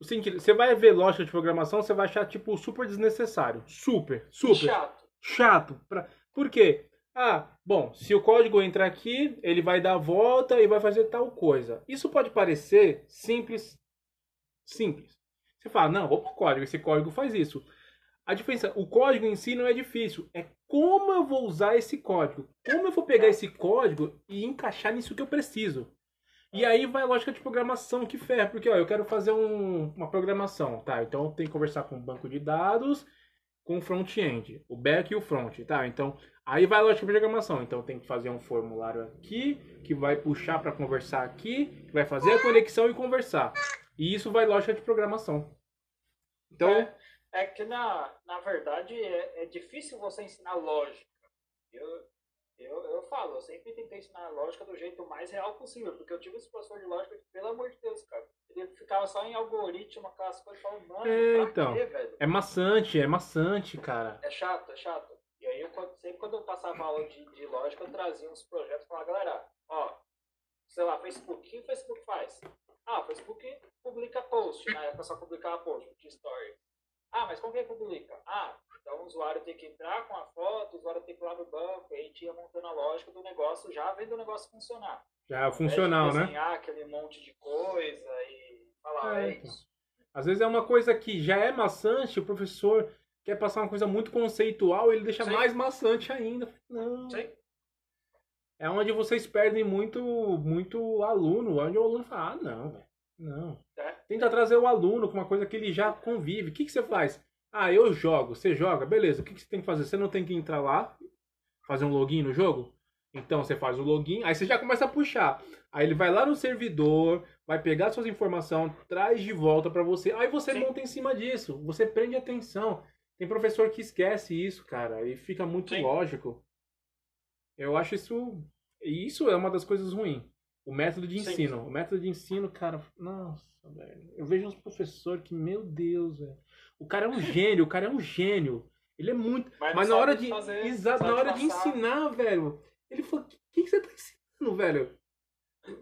[SPEAKER 1] O seguinte, você vai ver lógica de programação, você vai achar, tipo, super desnecessário. Super, super.
[SPEAKER 3] Chato.
[SPEAKER 1] chato. Pra... Por quê? Ah, bom, se o código entrar aqui, ele vai dar a volta e vai fazer tal coisa. Isso pode parecer simples. Simples. Você fala, não, vou pro código, esse código faz isso. A diferença, o código em si não é difícil, é como eu vou usar esse código. Como eu vou pegar esse código e encaixar nisso que eu preciso. E aí vai a lógica de programação que ferra, porque ó, eu quero fazer um- uma programação, tá? Então eu tenho que conversar com o banco de dados, com o front-end, o back e o front, tá? Então, aí vai a lógica de programação. Então, tem que fazer um formulário aqui, que vai puxar para conversar aqui, que vai fazer a conexão e conversar. E isso vai lógica de programação. Então,
[SPEAKER 3] É, é que, na, na verdade, é, é difícil você ensinar lógica. Eu, eu, eu falo, eu sempre tentei ensinar lógica do jeito mais real possível, porque eu tive esse professor de lógica que, pelo amor de Deus, cara, ele ficava só em algoritmo, aquelas coisas, falando, mano,
[SPEAKER 1] É, então.
[SPEAKER 3] quê, velho?
[SPEAKER 1] é maçante, é maçante, cara.
[SPEAKER 3] É chato, é chato. E aí, eu, sempre quando eu passava aula de, de lógica, eu trazia uns projetos e falava, galera, ó, sei lá, Facebook, o que o Facebook faz? Ah, o Facebook publica post, na época só publicava post, de story. Ah, mas como que ele publica? Ah, Então o usuário tem que entrar com a foto, o usuário tem que ir lá no banco, e a gente ia montando a lógica do negócio, já vendo o negócio funcionar.
[SPEAKER 1] Já é funcional,
[SPEAKER 3] Ao invés
[SPEAKER 1] né?
[SPEAKER 3] de desenhar aquele monte de coisa e falar,
[SPEAKER 1] É,
[SPEAKER 3] é,
[SPEAKER 1] então.
[SPEAKER 3] isso.
[SPEAKER 1] Às vezes é uma coisa que já é maçante, o professor quer passar uma coisa muito conceitual, ele deixa
[SPEAKER 3] Sim.
[SPEAKER 1] mais maçante ainda. Não.
[SPEAKER 3] Sim.
[SPEAKER 1] É onde vocês perdem muito, muito aluno, onde o aluno fala, ah, não, velho, não.
[SPEAKER 3] É.
[SPEAKER 1] Tenta trazer o aluno com uma coisa que ele já convive. O que, que você faz? Ah, eu jogo. Você joga? Beleza. O que, que você tem que fazer? Você não tem que entrar lá, fazer um login no jogo? Então você faz o login, aí você já começa a puxar. Aí ele vai lá no servidor, vai pegar suas informações, traz de volta pra você. Aí você
[SPEAKER 3] Sim.
[SPEAKER 1] monta em cima disso. Você prende atenção. Tem professor que esquece isso, cara, e fica muito
[SPEAKER 3] Sim.
[SPEAKER 1] lógico. Eu acho isso. Isso é uma das coisas ruins. O método de
[SPEAKER 3] Sim.
[SPEAKER 1] ensino. O método de ensino, cara, nossa, velho. Eu vejo uns professores que, meu Deus, velho. O cara é um gênio, o cara é um gênio. Ele é muito.
[SPEAKER 3] Mas,
[SPEAKER 1] Mas na hora de.
[SPEAKER 3] fazer,
[SPEAKER 1] Exato, na hora de ensinar, velho. Ele falou: o que, que, você tá ensinando, velho?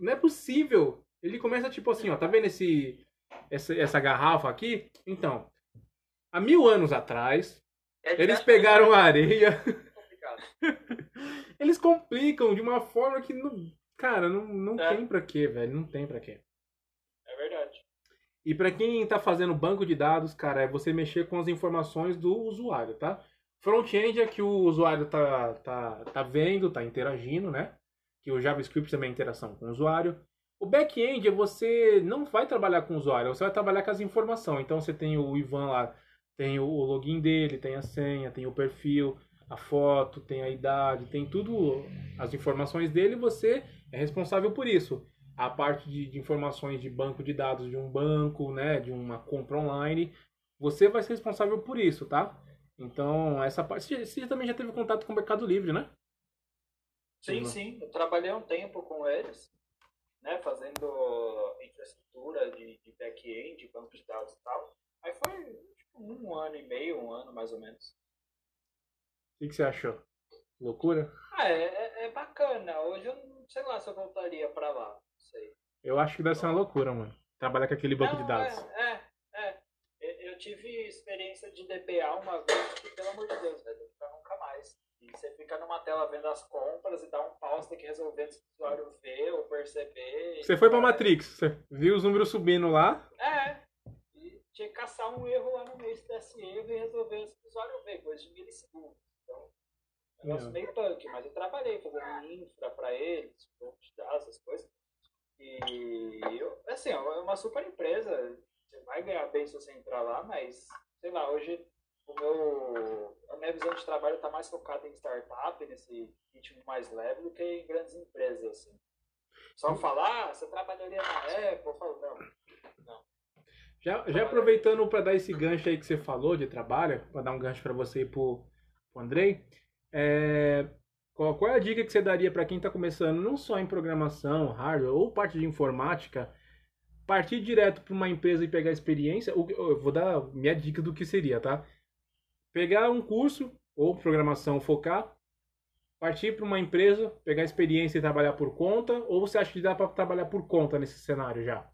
[SPEAKER 1] Não é possível. Ele começa tipo assim, ó, tá vendo esse. Essa, essa garrafa aqui? Então, há mil anos atrás,
[SPEAKER 2] É
[SPEAKER 1] eles pegaram
[SPEAKER 2] mas
[SPEAKER 1] a areia.
[SPEAKER 2] é.
[SPEAKER 1] Eles complicam de uma forma que não. Cara, não, não
[SPEAKER 3] É.
[SPEAKER 1] tem pra quê, velho. Não tem pra quê.
[SPEAKER 3] É verdade.
[SPEAKER 1] E pra quem tá fazendo banco de dados, cara, é você mexer com as informações do usuário, tá? Front-end é que o usuário tá, tá, tá vendo, tá interagindo, né? Que o JavaScript também é interação com o usuário. O back-end é você não vai trabalhar com o usuário, você vai trabalhar com as informações. Então você tem o Ivan lá, tem o login dele, tem a senha, tem o perfil, a foto, tem a idade, tem tudo, as informações dele, você é responsável por isso a parte de, de informações de banco de dados de um banco, né, de uma compra online, você vai ser responsável por isso, tá? Então, essa parte. Você, também já teve contato com o Mercado Livre, né?
[SPEAKER 3] Sim,
[SPEAKER 1] Sim.
[SPEAKER 3] Eu trabalhei um tempo com eles, né, fazendo infraestrutura de, de back-end, banco de dados e tal. Aí foi tipo, um ano e meio, um ano mais ou menos.
[SPEAKER 1] O que, que você achou? Loucura?
[SPEAKER 3] Ah, é, é, é bacana. Hoje eu não sei lá se eu voltaria pra lá. Não sei.
[SPEAKER 1] Eu acho que deve ser uma loucura, mano. Trabalhar com aquele banco
[SPEAKER 3] Não,
[SPEAKER 1] de dados.
[SPEAKER 3] É, é, é. Eu- Eu tive experiência de DBA uma vez que, pelo amor de Deus, velho, nunca mais. E você fica numa tela vendo as compras e dá um pause, tem que resolver antes do usuário ver ou perceber.
[SPEAKER 1] Você foi pra Matrix, você viu os números subindo lá.
[SPEAKER 3] É. E tinha que caçar um erro lá no meio desse erro e resolver antes do usuário ver, coisa de milissegundos. Então, negócio
[SPEAKER 1] É.
[SPEAKER 3] meio punk, mas eu trabalhei fazendo infra pra eles, essas coisas. E, eu, assim, é uma super empresa. Você vai ganhar bem se você entrar lá, mas, sei lá, hoje o meu, a minha visão de trabalho está mais focada em startup, nesse ritmo mais leve, do que em grandes empresas, assim. Só falar, ah, você trabalharia na Apple? Eu falo, não.
[SPEAKER 1] Já, já aproveitando para dar esse gancho aí que você falou de trabalho, para dar um gancho para você e pro, pro Andrei, é, qual, é a dica que você daria para quem está começando, não só em programação, hardware ou parte de informática, partir direto para uma empresa e pegar experiência? Eu vou dar minha dica do que seria, tá? Pegar um curso ou programação focar, partir para uma empresa, pegar experiência e trabalhar por conta, ou você acha que dá para trabalhar por conta nesse cenário já?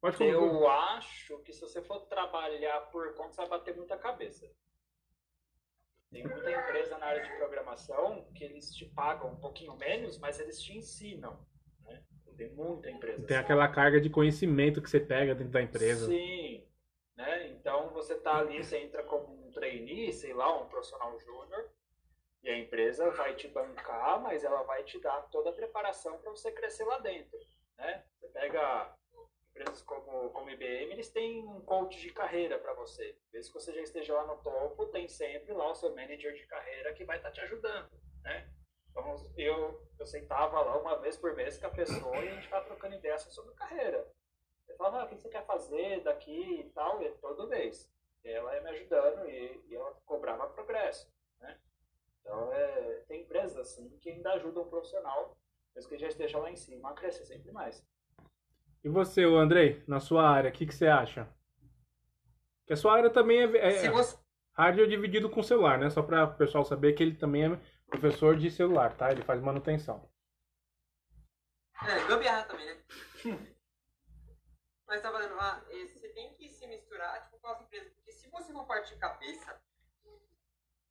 [SPEAKER 1] Pode.
[SPEAKER 3] Eu acho que se você for trabalhar por conta, você vai bater muita cabeça. Tem muita empresa na área de programação que eles te pagam um pouquinho menos, mas eles te ensinam. Né? Tem muita empresa.
[SPEAKER 1] Tem
[SPEAKER 3] assim.
[SPEAKER 1] aquela carga de conhecimento que você pega dentro da empresa.
[SPEAKER 3] Sim. Né? Então você tá ali, você entra como um trainee, sei lá, um profissional júnior, e a empresa vai te bancar, mas ela vai te dar toda a preparação para você crescer lá dentro. Né? Você pega empresas como, como IBM, eles têm um coach de carreira para você. Mesmo que você já esteja lá no topo, tem sempre lá o seu manager de carreira que vai estar te ajudando. Né? Então, eu, eu sentava lá uma vez por mês com a pessoa e a gente ficava trocando ideias sobre carreira. Eu falava, ah, o que você quer fazer daqui e tal, e todo mês. E ela ia me ajudando e, e ela cobrava progresso. Né? Então, é, tem empresas assim que ainda ajudam o profissional, mesmo que já esteja lá em cima, a crescer sempre mais.
[SPEAKER 1] E você, Andrei, na sua área, o que, que você acha? Que a sua área também é, é
[SPEAKER 2] você,
[SPEAKER 1] hardware dividido com celular, né? Só para o pessoal saber que ele também é professor de celular, tá? Ele faz manutenção.
[SPEAKER 2] É, gambiarra também, né? Mas tá falando, ah, você tem que se misturar tipo, com as empresas. Porque se você for partir cabeça,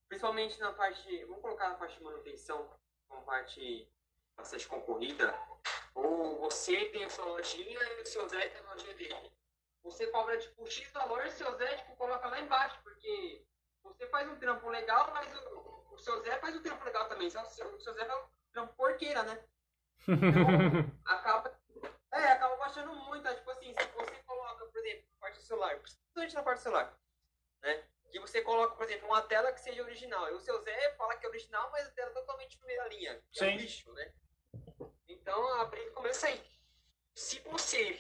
[SPEAKER 2] principalmente na parte, vamos colocar na parte de manutenção, uma parte bastante concorrida, ou você tem a sua lojinha e o seu Zé tem a lojinha dele. Você cobra tipo X valor e o seu Zé tipo, coloca lá embaixo, porque você faz um trampo legal, mas o, o seu Zé faz um trampo legal também. O seu, o seu Zé faz um trampo porqueira, né? Então, acaba, é, acaba baixando muito. é, Tipo assim, se você coloca, por exemplo, na parte do celular, principalmente na parte do celular, né? Que você coloca, por exemplo, uma tela que seja original. E o seu Zé fala que é original, mas a tela é totalmente primeira linha. Que é
[SPEAKER 3] Sim.
[SPEAKER 2] um lixo, né? Então a briga começa aí. Se você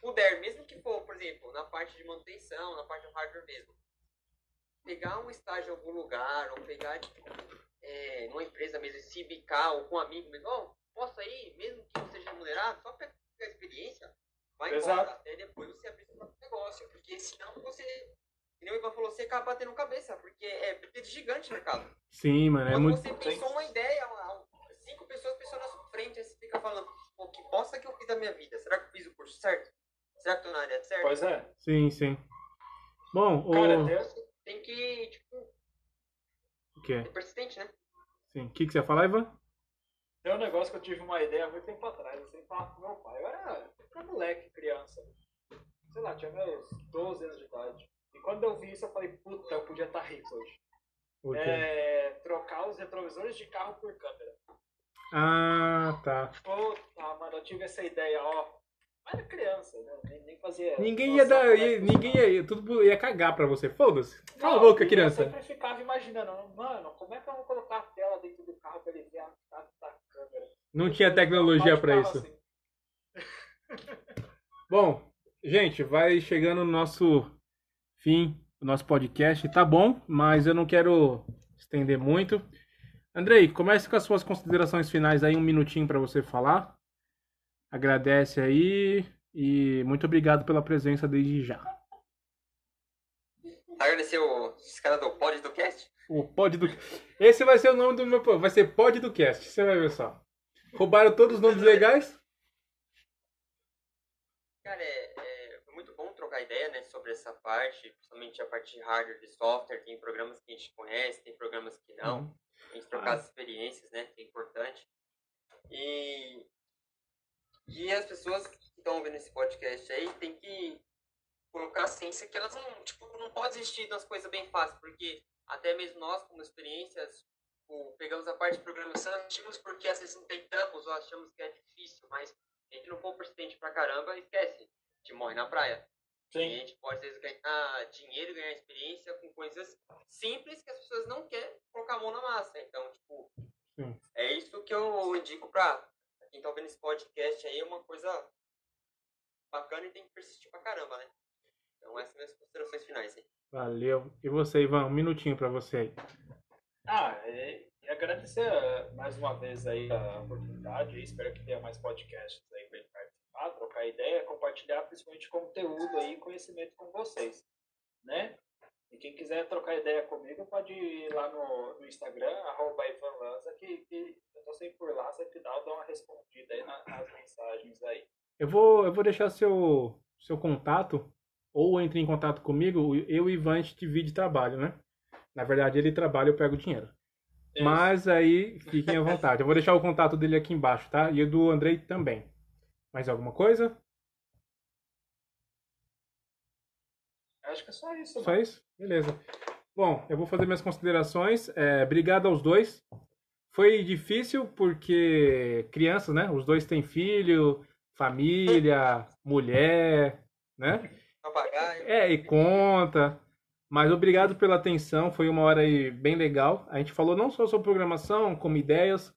[SPEAKER 2] puder, mesmo que for, por exemplo, na parte de manutenção, na parte do hardware mesmo, pegar um estágio em algum lugar, ou pegar é, numa empresa mesmo, se bicar, ou com um amigo mesmo, ó, posso aí, mesmo que não seja remunerado, só pegar a experiência, vai
[SPEAKER 3] Exato.
[SPEAKER 2] embora, até depois você abrir seu próprio negócio, porque senão você, que nem o Ivan falou, você acaba batendo cabeça, porque é briga de gigante no mercado.
[SPEAKER 1] Sim, mano, é
[SPEAKER 2] Quando
[SPEAKER 1] muito.
[SPEAKER 2] você pensou uma ideia, uma- cinco pessoas pensou na sua frente, aí você fica falando, pô, que bosta que eu fiz da minha vida? Será que eu fiz o curso certo? Será que eu tô na área certa?
[SPEAKER 3] Pois é.
[SPEAKER 1] Sim, sim. Bom,
[SPEAKER 3] Cara,
[SPEAKER 1] o.
[SPEAKER 3] tem-
[SPEAKER 2] Você tem que, tipo,
[SPEAKER 1] O que?
[SPEAKER 2] ser persistente, né?
[SPEAKER 1] Sim. O que, que você ia falar, Ivan?
[SPEAKER 3] Tem um negócio que eu tive uma ideia há muito tempo atrás, eu sempre falava com meu pai. Eu era, eu era moleque, criança. Sei lá, tinha meus 12 anos de idade. E quando eu vi isso, eu falei, puta, eu podia estar rico hoje.
[SPEAKER 1] O quê?
[SPEAKER 3] É, trocar os retrovisores de carro por câmera.
[SPEAKER 1] Ah, tá.
[SPEAKER 3] Puta, mano, eu tive essa ideia, ó. Mas era criança, né? Nem, nem fazia.
[SPEAKER 1] Ninguém ia dar.
[SPEAKER 3] é
[SPEAKER 1] ia- ninguém
[SPEAKER 3] funcionava.
[SPEAKER 1] ia. Tudo ia cagar pra você. Foda-se. Cala a boca, criança.
[SPEAKER 3] Eu sempre ficava imaginando, mano, como é que eu vou colocar a tela dentro do carro pra ele ver a, câmera?
[SPEAKER 1] Não tinha tecnologia pra isso.
[SPEAKER 3] assim.
[SPEAKER 1] Bom, gente, vai chegando no nosso fim, o nosso podcast. Tá bom, mas eu não quero estender muito. Andrei, comece com as suas considerações finais aí, um minutinho pra você falar. Agradece aí e muito obrigado pela presença desde já.
[SPEAKER 2] Agradecer o- os caras do pod do cast.
[SPEAKER 1] O Pod do Esse vai ser o nome do meu. Vai ser Pod do Cast, você vai ver só. Roubaram todos os nomes legais?
[SPEAKER 2] Cara, é, é, foi muito bom trocar ideia, né, sobre essa parte, principalmente a parte de hardware, de software, tem programas que a gente conhece, tem programas que não. A gente trocar as experiências, né, que é importante. E, e as pessoas que estão ouvindo esse podcast aí tem que colocar a ciência que elas não, tipo, não pode existir nas coisas bem fáceis, porque até mesmo nós, como experiências, tipo, pegamos a parte de programação, achamos porque às vezes não tentamos ou achamos que é difícil, mas a gente não for persistente pra caramba, esquece, a gente morre na praia. E a
[SPEAKER 3] Sim.
[SPEAKER 2] gente pode, às vezes, ganhar dinheiro, ganhar experiência com coisas simples que as pessoas não querem colocar a mão na massa. Então, tipo,
[SPEAKER 1] Sim.
[SPEAKER 2] é isso que eu indico pra quem tá ouvindo esse podcast aí, é uma coisa bacana e tem que persistir pra caramba, né? Então, essas são minhas considerações finais aí.
[SPEAKER 1] Valeu. E você, Ivan, um minutinho pra você aí.
[SPEAKER 3] Ah, e, e agradecer eh, mais uma vez aí a oportunidade. e Espero que tenha mais podcasts aí pra gente participar, trocar ideia, compartilhar principalmente conteúdo aí, conhecimento com vocês, né? Quem quiser trocar ideia comigo pode ir lá no, no Instagram, arroba Ivan Lanza, que, que eu tô sempre por lá, sempre dá, eu dou uma respondida aí na- nas mensagens aí.
[SPEAKER 1] Eu vou, eu vou deixar seu, seu contato, ou entre em contato comigo, eu e o Ivan a gente divide trabalho, né? Na verdade, ele trabalha, eu pego dinheiro. Mas aí, fiquem à vontade. Eu vou deixar o contato dele aqui embaixo, tá? E o do Andrei também. Mais alguma coisa?
[SPEAKER 3] Acho que é só isso.
[SPEAKER 1] Só
[SPEAKER 3] mano.
[SPEAKER 1] isso? Beleza. Bom, eu vou fazer minhas considerações. É, obrigado aos dois. Foi difícil porque crianças, né? Os dois têm filho, família, mulher, né?
[SPEAKER 2] Papagaio.
[SPEAKER 1] É, e conta. Mas obrigado pela atenção, foi uma hora aí bem legal. A gente falou não só sobre programação, como ideias.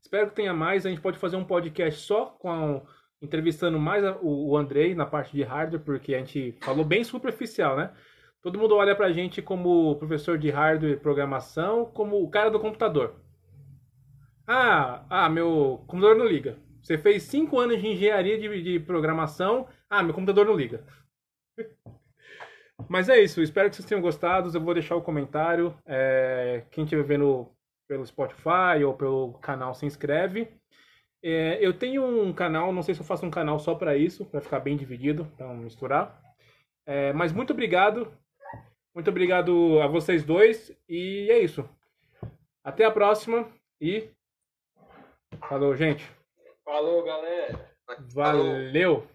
[SPEAKER 1] Espero que tenha mais. A gente pode fazer um podcast só com entrevistando mais o Andrei na parte de hardware, porque a gente falou bem superficial, né? Todo mundo olha pra gente como professor de hardware e programação, como o cara do computador. Ah, ah, meu computador não liga. Você fez cinco anos de engenharia de, de programação. Ah, meu computador não liga. Mas é isso, espero que vocês tenham gostado. Eu vou deixar o comentário. É, quem estiver vendo pelo Spotify ou pelo canal se inscreve. É, eu tenho um canal, não sei se eu faço um canal só para isso, para ficar bem dividido, para não misturar. É, mas muito obrigado. Muito obrigado a vocês dois. E é isso. Até a próxima e. Falou, gente.
[SPEAKER 3] Falou, galera.
[SPEAKER 1] Valeu!